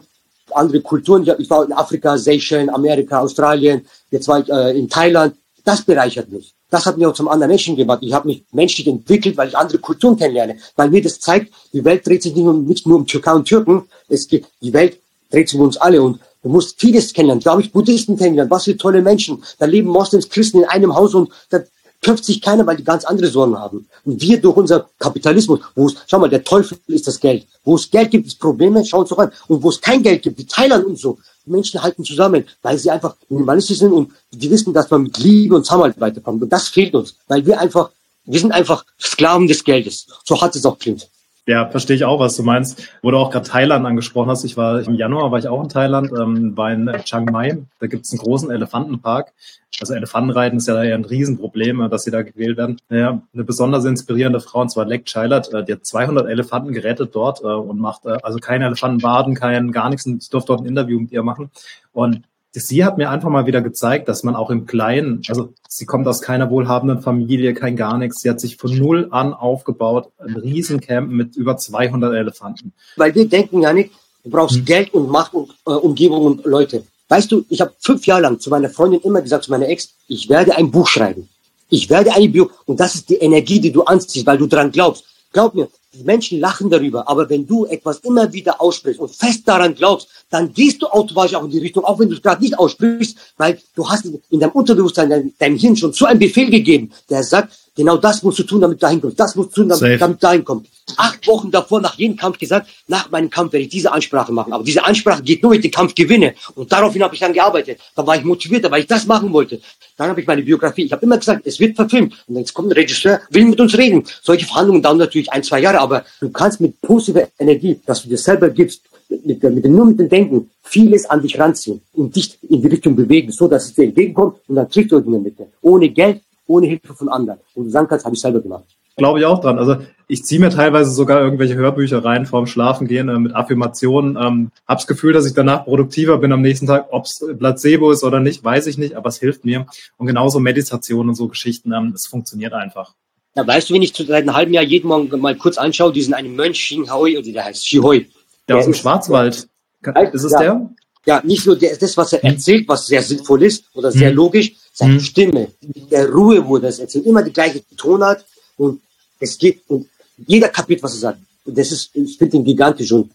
Speaker 2: andere Kulturen. Ich war in Afrika, Seychellen, Amerika, Australien, jetzt war ich äh, in Thailand. Das bereichert mich. Das hat mir auch zum anderen Menschen gemacht. Ich habe mich menschlich entwickelt, weil ich andere Kulturen kennenlerne. Weil mir das zeigt, die Welt dreht sich nicht, um, nicht nur um Türkei und Türken. Es geht, die Welt dreht sich um uns alle. Und du musst vieles kennenlernen. Da ich Buddhisten kennengelernt. Was für tolle Menschen. Da leben Moslems, Christen in einem Haus und da köpft sich keiner, weil die ganz andere Sorgen haben. Und wir durch unser Kapitalismus, wo es, schau mal, der Teufel ist das Geld. Wo es Geld gibt, ist Probleme, schau uns doch an. Und wo es kein Geld gibt, wie Thailand und so, die Menschen halten zusammen, weil sie einfach minimalistisch sind und die wissen, dass man mit Liebe und Zusammenhalt weiterkommt. Und das fehlt uns, weil wir einfach, wir sind einfach Sklaven des Geldes. So hat es auch klingt.
Speaker 1: Ja, verstehe ich auch, was du meinst. Wo du auch gerade Thailand angesprochen hast. Ich war im Januar war ich auch in Thailand, ähm, war in Chiang Mai. Da gibt es einen großen Elefantenpark. Also Elefantenreiten ist ja eher ein Riesenproblem, dass sie da gewählt werden. Ja, eine besonders inspirierende Frau, und zwar Leck äh, die hat 200 Elefanten gerettet dort äh, und macht äh, also keine Elefantenbaden, kein gar nichts. Ich durfte dort ein Interview mit ihr machen. Und sie hat mir einfach mal wieder gezeigt, dass man auch im Kleinen, also sie kommt aus keiner wohlhabenden Familie, kein gar nichts. Sie hat sich von null an aufgebaut, ein Riesencamp mit über 200 Elefanten.
Speaker 2: Weil wir denken ja nicht, du brauchst hm. Geld und Macht und äh, Umgebung und Leute. Weißt du, ich habe fünf Jahre lang zu meiner Freundin immer gesagt, zu meiner Ex, ich werde ein Buch schreiben. Ich werde ein Bio, und das ist die Energie, die du anziehst, weil du dran glaubst. Glaub mir, die Menschen lachen darüber, aber wenn du etwas immer wieder aussprichst und fest daran glaubst, dann gehst du automatisch auch in die Richtung, auch wenn du es gerade nicht aussprichst, weil du hast in deinem Unterbewusstsein, deinem, Hirn schon so einen Befehl gegeben, der sagt, genau das musst du tun, damit du dahin kommst, das musst du tun, damit, damit du dahin kommst. Acht Wochen davor, nach jedem Kampf gesagt, nach meinem Kampf werde ich diese Ansprache machen. Aber diese Ansprache geht nur, wenn ich den Kampf gewinne. Und daraufhin habe ich dann gearbeitet. Da war ich motiviert, weil ich das machen wollte. Dann habe ich meine Biografie. Ich habe immer gesagt, es wird verfilmt. Und jetzt kommt ein Regisseur, will mit uns reden. Solche Verhandlungen dauern natürlich ein, zwei Jahre, aber du kannst mit positiver Energie, dass du dir selber gibst, mit, mit, nur mit dem Denken, vieles an dich ranziehen und dich in die Richtung bewegen, so dass es dir entgegenkommt und dann triffst du in der Mitte. Ohne Geld, ohne Hilfe von anderen. Und du sagen kannst, habe ich selber gemacht.
Speaker 1: Glaube ich auch dran. Also ich ziehe mir teilweise sogar irgendwelche Hörbücher rein vorm Schlafengehen äh, mit Affirmationen. Ähm, hab's Gefühl, dass ich danach produktiver bin am nächsten Tag. Ob's Placebo ist oder nicht, weiß ich nicht, aber es hilft mir. Und genauso Meditation und so Geschichten, ähm, es funktioniert einfach.
Speaker 2: Ja, weißt du, wenn ich seit einem halben Jahr jeden Morgen mal kurz anschaue, diesen einen Mönch Xinghoi, oder der heißt Xihoi.
Speaker 1: Der, der aus dem Schwarzwald. Ist es
Speaker 2: ja,
Speaker 1: der?
Speaker 2: Ja, nicht nur der, das, was er erzählt, was sehr sinnvoll ist oder sehr hm. logisch, seine hm. Stimme, der Ruhe, wo er das erzählt, immer die gleiche Tonart und es geht, und jeder kapiert, was er sagt. Und das ist, ich finde ihn gigantisch. Und,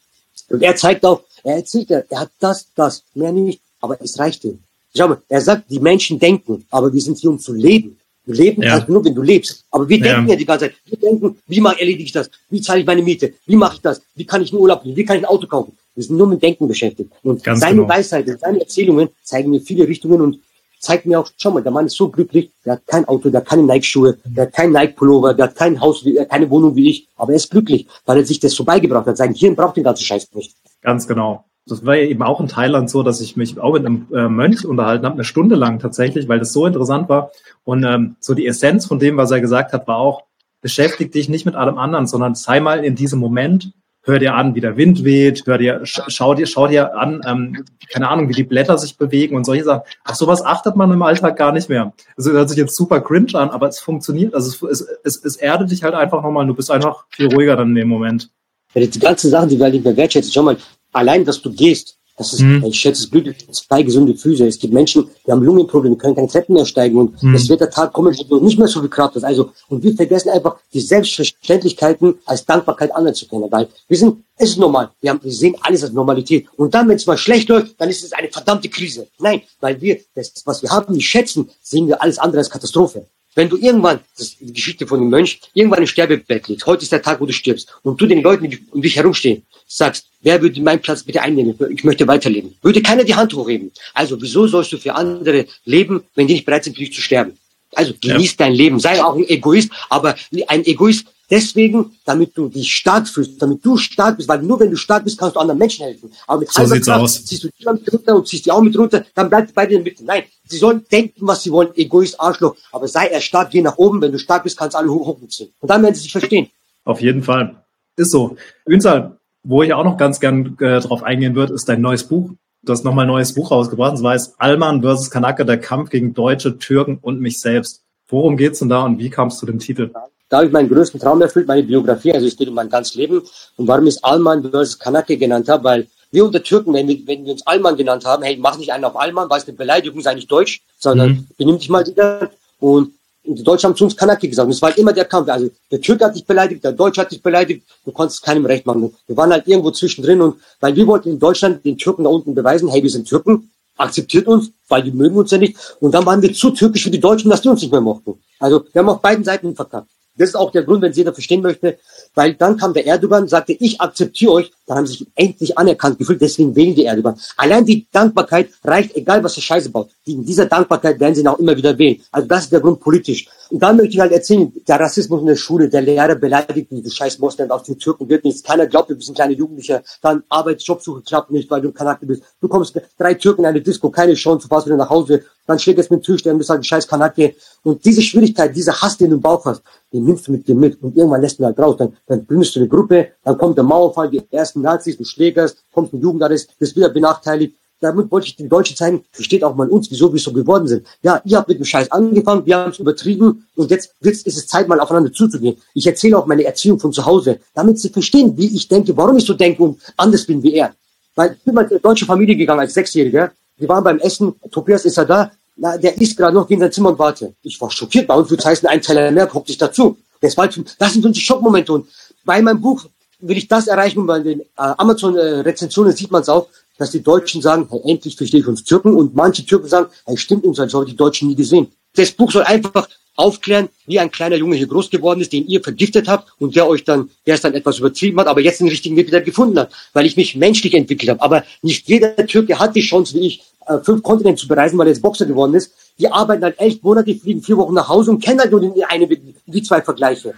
Speaker 2: und er zeigt auch, er erzählt, er, er hat das, das, mehr nicht, aber es reicht ihm. Schau mal, er sagt, die Menschen denken, aber wir sind hier, um zu leben. Du leben ja. kannst nur, wenn du lebst. Aber wir denken ja. ja die ganze Zeit. Wir denken, wie mache, erledige ich das? Wie zahle ich meine Miete? Wie mache ich das? Wie kann ich einen Urlaub nehmen? Wie kann ich ein Auto kaufen? Wir sind nur mit Denken beschäftigt. Und Ganz seine genau. Weisheit, seine Erzählungen zeigen mir viele Richtungen und zeigt mir auch, schau mal, der Mann ist so glücklich, der hat kein Auto, der hat keine Nike-Schuhe, der hat keinen Nike-Pullover, der hat kein Haus, keine Wohnung wie ich, aber er ist glücklich, weil er sich das so beigebracht hat. Sein Hirn braucht den ganzen Scheiß nicht.
Speaker 1: Ganz genau. Das war eben auch in Thailand so, dass ich mich auch mit einem äh, Mönch unterhalten habe, eine Stunde lang tatsächlich, weil das so interessant war. Und ähm, so die Essenz von dem, was er gesagt hat, war auch, beschäftige dich nicht mit allem anderen, sondern sei mal in diesem Moment hör dir an, wie der Wind weht, hör dir, schau dir, schau dir an, ähm, keine Ahnung, wie die Blätter sich bewegen und solche Sachen. Ach, sowas achtet man im Alltag gar nicht mehr. Also das hört sich jetzt super cringe an, aber es funktioniert. Also es, es, es, es erdet dich halt einfach nochmal. Du bist einfach viel ruhiger dann in dem Moment.
Speaker 2: Ja, die ganzen Sachen, die wir halt nicht mehr wertschätzen, schau mal, allein, dass du gehst, das ist, mhm. ich schätze es glücklich, zwei gesunde Füße. Es gibt Menschen, die haben Lungenprobleme, können keine Treppen mehr steigen und mhm. es wird der Tag kommen, wo du nicht mehr so viel Kraft hast. Also, und wir vergessen einfach, die Selbstverständlichkeiten als Dankbarkeit anzukennen, weil wir sind, es ist normal. Wir, haben, wir sehen alles als Normalität. Und dann, wenn es mal schlecht läuft, dann ist es eine verdammte Krise. Nein, weil wir das, was wir haben, nicht schätzen, sehen wir alles andere als Katastrophe. Wenn du irgendwann, das ist die Geschichte von dem Mönch, irgendwann im Sterbebett liegst, heute ist der Tag, wo du stirbst, und du den Leuten, die um dich herumstehen, sagst, wer würde meinen Platz bitte einnehmen? Ich möchte weiterleben. Würde keiner die Hand hochheben. Also wieso sollst du für andere leben, wenn die nicht bereit sind, für dich zu sterben? Also genieß ja. dein Leben, sei auch ein Egoist, aber ein Egoist deswegen, damit du dich stark fühlst, damit du stark bist, weil nur wenn du stark bist, kannst du anderen Menschen helfen. Aber mit
Speaker 1: so sieht's Kraft aus.
Speaker 2: ziehst du die mit runter und ziehst die auch mit runter, dann bleibt beide in der Mitte. Nein, sie sollen denken, was sie wollen, Egoist, Arschloch, aber sei er stark, geh nach oben, wenn du stark bist, kannst du alle hoch hochziehen. Und dann werden sie sich verstehen.
Speaker 1: Auf jeden Fall. Ist so. Ünsal, wo ich auch noch ganz gern äh, drauf eingehen würde, ist dein neues Buch. Du hast nochmal ein neues Buch rausgebracht, und zwar ist Alman versus Kanake, der Kampf gegen Deutsche, Türken und mich selbst. Worum geht's denn da und wie kamst du zu dem Titel?
Speaker 2: Da habe ich meinen größten Traum erfüllt, meine Biografie, also es geht um mein ganzes Leben. Und warum ich es Alman versus Kanake genannt habe, weil wir unter Türken, wenn wir, wenn wir uns Alman genannt haben, hey, mach nicht einen auf Alman, weil es eine Beleidigung sei nicht deutsch, sondern mhm. benimm dich mal wieder. Und, und die Deutschen haben zu uns Kanake gesagt. Und es war halt immer der Kampf. Also der Türke hat dich beleidigt, der Deutsche hat dich beleidigt, du konntest keinem recht machen. Wir waren halt irgendwo zwischendrin und weil wir wollten in Deutschland den Türken da unten beweisen, hey, wir sind Türken, akzeptiert uns, weil die mögen uns ja nicht. Und dann waren wir zu türkisch für die Deutschen, dass die uns nicht mehr mochten. Also wir haben auf beiden Seiten verkackt. Das ist auch der Grund, wenn es jeder verstehen möchte, weil dann kam der Erdogan, sagte, ich akzeptiere euch, dann haben sie sich endlich anerkannt gefühlt, deswegen wählen die Erdogan. Allein die Dankbarkeit reicht, egal was der Scheiße baut. In dieser Dankbarkeit werden sie ihn auch immer wieder wählen. Also das ist der Grund politisch. Und dann möchte ich halt erzählen, der Rassismus in der Schule, der Lehrer beleidigt diese scheiß Moslem auf die Türken wird nichts. Keiner glaubt, du bist ein kleiner Jugendlicher. Dann Arbeitsjobsuche klappt nicht, weil du ein Kanake bist. Du kommst drei Türken in eine Disco, keine Chance, du fährst wieder nach Hause. Dann schlägt es mit und bist halt ein scheiß Kanake. Und diese Schwierigkeit, dieser Hass, den du im Bauch hast, den nimmst du mit dir mit. Und irgendwann lässt du halt raus. Dann, dann gründest du eine Gruppe, dann kommt der Mauerfall, die ersten Nazis, du schlägerst, kommst mit Jugendarrest, bist wieder benachteiligt. Damit wollte ich den Deutschen zeigen, versteht auch mal uns, wieso wir so geworden sind. Ja, ihr habt mit dem Scheiß angefangen, wir haben es übertrieben und jetzt, jetzt ist es Zeit, mal aufeinander zuzugehen. Ich erzähle auch meine Erziehung von zu Hause, damit sie verstehen, wie ich denke, warum ich so denke und anders bin wie er. Weil ich bin mal in eine deutsche Familie gegangen als Sechsjähriger. Wir waren beim Essen, Tobias ist er da, na, der isst gerade noch, geh in sein Zimmer und warte. Ich war schockiert, bei uns würde es heißen, ein Teller mehr, guckt sich dazu. Das, war, das sind unsere Schockmomente. Und bei meinem Buch will ich das erreichen und bei den äh, Amazon-Rezensionen sieht man es auch, dass die Deutschen sagen, hey, endlich verstehe ich uns Türken und manche Türken sagen, hey, stimmt uns, als habe ich die Deutschen nie gesehen. Das Buch soll einfach aufklären, wie ein kleiner Junge hier groß geworden ist, den ihr vergiftet habt und der euch dann, der es dann etwas übertrieben hat, aber jetzt den richtigen Weg wieder gefunden hat, weil ich mich menschlich entwickelt habe. Aber nicht jeder Türke hat die Chance, wie ich, äh, fünf Kontinente zu bereisen, weil er jetzt Boxer geworden ist. Die arbeiten halt elf Monate, fliegen vier Wochen nach Hause und kennen halt nur die eine, die zwei Vergleiche.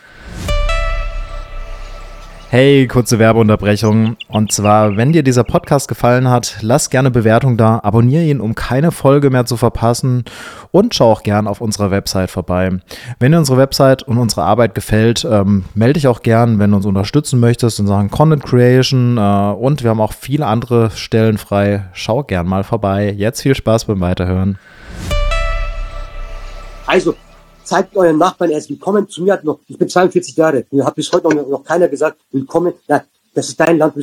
Speaker 1: Hey, kurze Werbeunterbrechung. Und zwar, wenn dir dieser Podcast gefallen hat, lass gerne Bewertung da, abonniere ihn, um keine Folge mehr zu verpassen und schau auch gern auf unserer Website vorbei. Wenn dir unsere Website und unsere Arbeit gefällt, ähm, melde dich auch gern, wenn du uns unterstützen möchtest in Sachen Content Creation äh, und wir haben auch viele andere Stellen frei. Schau gern mal vorbei. Jetzt viel Spaß beim Weiterhören.
Speaker 2: Also, zeigt euren Nachbarn erst willkommen. Zu mir hat noch, ich bin 42 Jahre, mir hat bis heute noch, noch keiner gesagt, willkommen. Ja, das ist dein Land,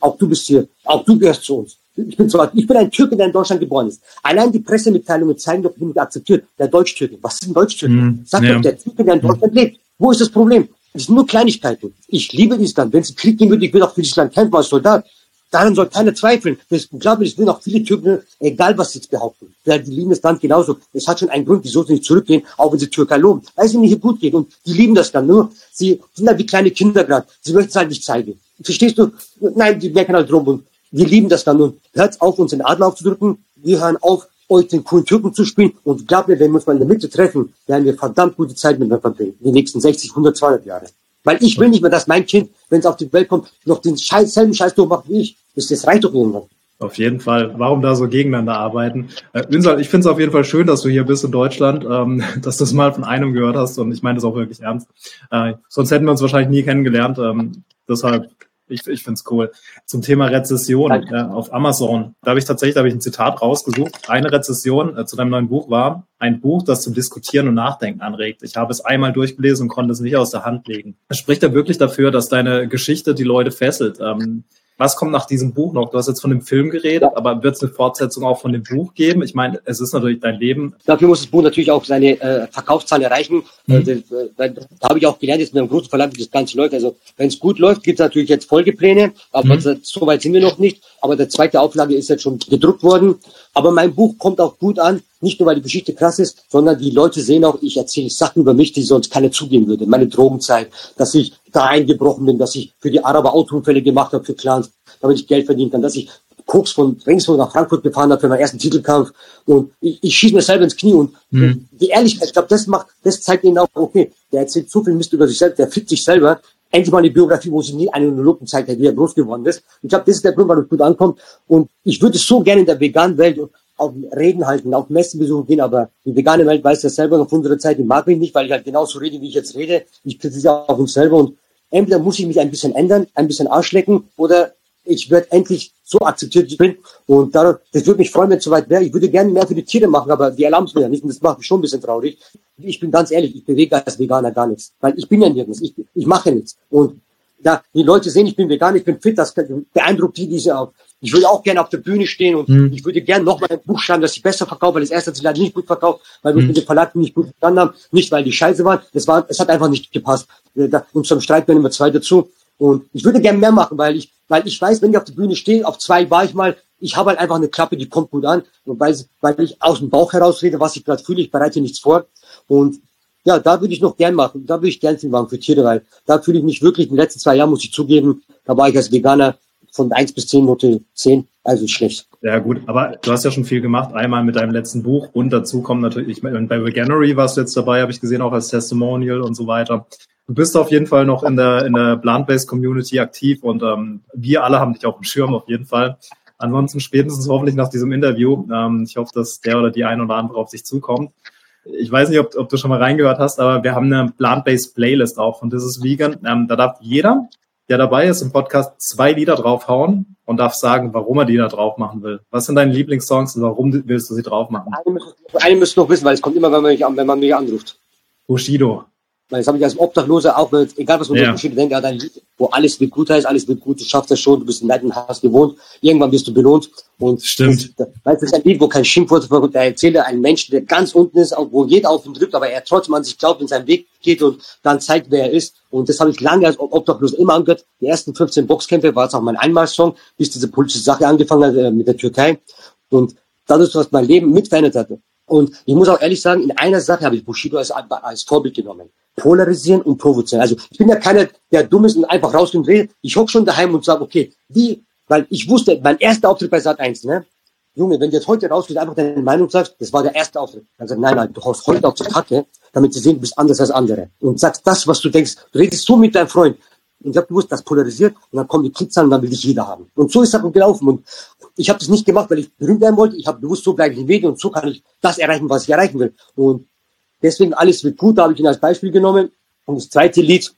Speaker 2: auch du bist hier, auch du gehörst zu uns. Ich bin zwar, ich bin ein Türke, der in Deutschland geboren ist. Allein die Pressemitteilungen zeigen doch, wie akzeptiert. Der Deutsch-Türke. Was ist ein Deutsch-Türke? Mm, Sag ja. doch, der Türke, der in Deutschland lebt. Wo ist das Problem? Das sind nur Kleinigkeiten. Ich liebe dieses Land. Wenn es Krieg gehen würde, ich würde auch für dieses Land kämpfen als Soldat. Daran soll keiner zweifeln. Das, glaub mir, das will auch viele Türken, egal was sie jetzt behaupten. Ja, die lieben das Land genauso. Es hat schon einen Grund, wieso sie nicht zurückgehen, auch wenn sie Türkei loben. Weil es ihnen hier gut geht. Und die lieben das dann nur. Sie sind halt wie kleine Kinder gerade. Sie möchten es halt nicht zeigen. Verstehst du? Nein, die merken halt rum. Und wir lieben das dann. Und hört auf, uns den Adler aufzudrücken. Wir hören auf, euch den coolen Türken zu spielen. Und glaub mir, wenn wir uns mal in der Mitte treffen, werden wir verdammt gute Zeit miteinander verbringen. Die nächsten 60, 100, 200 Jahre. Weil ich will nicht mehr, dass mein Kind, wenn es auf die Welt kommt, noch den Scheiß, selben Scheiß durchmacht wie ich. Das, das reicht doch irgendwann.
Speaker 1: Auf jeden Fall. Warum da so gegeneinander arbeiten? Äh, Ünsal, ich finde es auf jeden Fall schön, dass du hier bist in Deutschland, ähm, dass du es mal von einem gehört hast und ich meine das auch wirklich ernst. Äh, sonst hätten wir uns wahrscheinlich nie kennengelernt. Ähm, deshalb ich, ich finde es cool. Zum Thema Rezession äh, auf Amazon. Da habe ich tatsächlich da hab ich ein Zitat rausgesucht. Eine Rezession äh, zu deinem neuen Buch war ein Buch, das zum Diskutieren und Nachdenken anregt. Ich habe es einmal durchgelesen und konnte es nicht aus der Hand legen. Es spricht ja wirklich dafür, dass deine Geschichte die Leute fesselt. Ähm, was kommt nach diesem Buch noch? Du hast jetzt von dem Film geredet, aber wird es eine Fortsetzung auch von dem Buch geben? Ich meine, es ist natürlich dein Leben.
Speaker 2: Dafür muss das Buch natürlich auch seine äh, Verkaufszahlen erreichen. Mhm. Also, äh, da, da habe ich auch gelernt, jetzt mit einem großen Verlag, wie das Ganze läuft. Also wenn es gut läuft, gibt es natürlich jetzt Folgepläne, aber mhm. so weit sind wir noch nicht. Aber der zweite Auflage ist jetzt schon gedruckt worden. Aber mein Buch kommt auch gut an, nicht nur, weil die Geschichte krass ist, sondern die Leute sehen auch, ich erzähle Sachen über mich, die sonst keiner zugeben würde. Meine Drogenzeit, dass ich da eingebrochen bin, dass ich für die Araber Autounfälle gemacht habe, für Clans, damit ich Geld verdienen kann, dass ich Koks von Regensburg nach Frankfurt gefahren habe für meinen ersten Titelkampf und ich, ich schieße mir selber ins Knie und mhm. die Ehrlichkeit, ich glaube, das macht, das zeigt ihnen auch, okay, der erzählt so viel Mist über sich selbst, der fickt sich selber, endlich mal eine Biografie, wo sie nie einen Monologen zeigt, wie er groß geworden ist. Ich glaube, das ist der Grund, warum es gut ankommt. Und ich würde so gerne in der veganen Welt auf Reden halten, auf Messen besuchen gehen, aber die vegane Welt weiß ja selber noch unsere Zeit, die mag mich nicht, weil ich halt genauso rede, wie ich jetzt rede. Ich kritisiere auch uns selber und entweder muss ich mich ein bisschen ändern, ein bisschen arschlecken oder ich werde endlich so akzeptiert, wie ich bin. Und dadurch, das würde mich freuen, wenn es soweit wäre. Ich würde gerne mehr für die Tiere machen, aber die erlauben es mir ja nicht. Und das macht mich schon ein bisschen traurig. Ich bin ganz ehrlich, ich bewege als Veganer gar nichts. Weil ich bin ja nirgends. Ich, ich mache nichts. Und da, die Leute sehen, ich bin vegan, ich bin fit, das beeindruckt die, diese auch. Ich würde auch gerne auf der Bühne stehen und mhm. ich würde gerne noch mal ein Buch schreiben, das ich besser verkaufe, weil das erste hat sich leider nicht gut verkauft, weil wir mhm. mit den Verlagen nicht gut verstanden haben. Nicht, weil die scheiße waren, es war, es hat einfach nicht gepasst. Und zum Streit werden immer zwei dazu. Und ich würde gerne mehr machen, weil ich, weil ich weiß, wenn ich auf der Bühne stehe, auf zwei war ich mal, ich habe halt einfach eine Klappe, die kommt gut an. Weil, weil ich aus dem Bauch heraus rede, was ich gerade fühle, ich bereite nichts vor. Und ja, da würde ich noch gern machen. Da würde ich gern viel machen für Tiere, weil da fühle ich mich wirklich, in den letzten zwei Jahren muss ich zugeben, da war ich als Veganer von eins bis zehn Note zehn, also schlecht.
Speaker 1: Ja gut, aber du hast ja schon viel gemacht, einmal mit deinem letzten Buch und dazu kommen natürlich, ich meine, bei Veganery warst du jetzt dabei, habe ich gesehen, auch als Testimonial und so weiter du bist auf jeden Fall noch in der, in der Plant-Based Community aktiv und ähm, wir alle haben dich auf dem Schirm auf jeden Fall. Ansonsten spätestens hoffentlich nach diesem Interview. Ähm, ich hoffe, dass der oder die ein oder andere auf sich zukommt. Ich weiß nicht, ob, ob du schon mal reingehört hast, aber wir haben eine Plant-Based Playlist auch und das ist vegan. Ähm, da darf jeder, der dabei ist im Podcast, zwei Lieder draufhauen und darf sagen, warum er die da drauf machen will. Was sind deine Lieblingssongs und warum willst du sie drauf machen?
Speaker 2: Eine müsst ihr noch wissen, weil es kommt immer, wenn man mich, wenn man mich anruft.
Speaker 1: Bushido.
Speaker 2: Weil das habe ich als Obdachloser auch, egal was man ja. so denkt, er ein Lied, wo alles wird gut heißt, alles wird gut, du schaffst das schon, du bist in deinem Haus gewohnt, irgendwann wirst du belohnt. Und
Speaker 1: Stimmt.
Speaker 2: Das, das ist ein Lied, wo kein Schimpfwort vorkommt, er erzählt einen Menschen, der ganz unten ist, wo jeder auf ihn drückt, aber er trotzdem an sich glaubt und seinen Weg geht und dann zeigt, wer er ist. Und das habe ich lange als Obdachloser immer angehört. Die ersten 15 Boxkämpfe war es auch mein Einmalsong, bis diese politische Sache angefangen hat äh, mit der Türkei. Und dadurch, was mein Leben mit verändert hatte. Und ich muss auch ehrlich sagen, in einer Sache habe ich Bushido als, als Vorbild genommen polarisieren und provozieren. Also ich bin ja keiner, der dumm ist und einfach raus und redet. Ich hock schon daheim und sage, okay, wie, weil ich wusste, mein erster Auftritt bei Sat 1, ne? Junge, wenn du jetzt heute rausgehst, einfach deine Meinung sagst, das war der erste Auftritt. Dann sagst nein, nein, du haust heute auf die Kacke, damit sie sehen, du bist anders als andere. Und sagst das, was du denkst. Du redest so mit deinem Freund. Und ich habe gewusst, das polarisiert und dann kommen die Klickzahlen und dann will dich jeder haben. Und so ist das gelaufen. Und ich habe das nicht gemacht, weil ich berühmt werden wollte. Ich habe bewusst, so bleibe ich im Weg und so kann ich das erreichen, was ich erreichen will. Und Deswegen alles wird gut, da habe ich ihn als Beispiel genommen. Und das zweite Lied,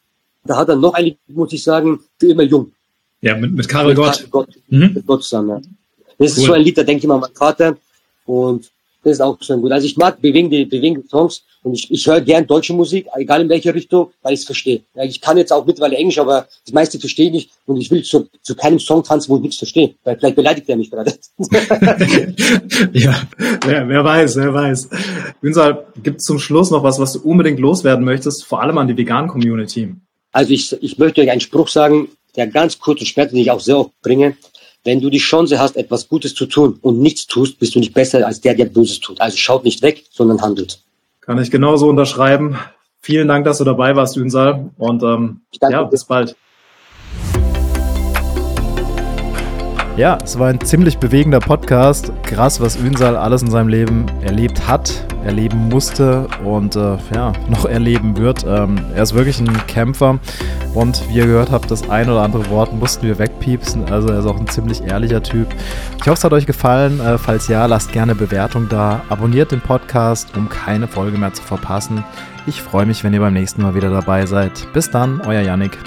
Speaker 2: da hat er noch ein Lied, muss ich sagen, für immer jung.
Speaker 1: Ja, mit, mit Karel Gott. Karel
Speaker 2: Gott, mhm. Mit Gott zusammen, ja. Das cool. ist so ein Lied, da denke ich mal an meinen Vater. Und das ist auch schon gut. Also ich mag bewegende, bewegende Songs und ich, ich höre gern deutsche Musik, egal in welche Richtung, weil ich es verstehe. Ja, ich kann jetzt auch mittlerweile Englisch, aber das meiste verstehe ich nicht und ich will zu, zu keinem Song tanzen, wo ich nichts verstehe, weil vielleicht beleidigt er mich gerade.
Speaker 1: ja, wer, wer weiß, wer weiß. Ünsal, gibt es zum Schluss noch was, was du unbedingt loswerden möchtest, vor allem an die veganen Community?
Speaker 2: Also ich, ich möchte euch einen Spruch sagen, der ganz kurz und schmerzt, den ich auch sehr oft bringe. Wenn du die Chance hast, etwas Gutes zu tun und nichts tust, bist du nicht besser als der, der Böses tut. Also schaut nicht weg, sondern handelt.
Speaker 1: Kann ich genauso unterschreiben. Vielen Dank, dass du dabei warst, Ünsal. Und ähm, ja, bis bald. Ja, es war ein ziemlich bewegender Podcast. Krass, was Ünsal alles in seinem Leben erlebt hat, erleben musste und äh, ja, noch erleben wird. Ähm, er ist wirklich ein Kämpfer und wie ihr gehört habt, das ein oder andere Wort mussten wir wegpiepsen. Also er ist auch ein ziemlich ehrlicher Typ. Ich hoffe, es hat euch gefallen. Äh, falls ja, lasst gerne Bewertung da. Abonniert den Podcast, um keine Folge mehr zu verpassen. Ich freue mich, wenn ihr beim nächsten Mal wieder dabei seid. Bis dann, euer Yannick.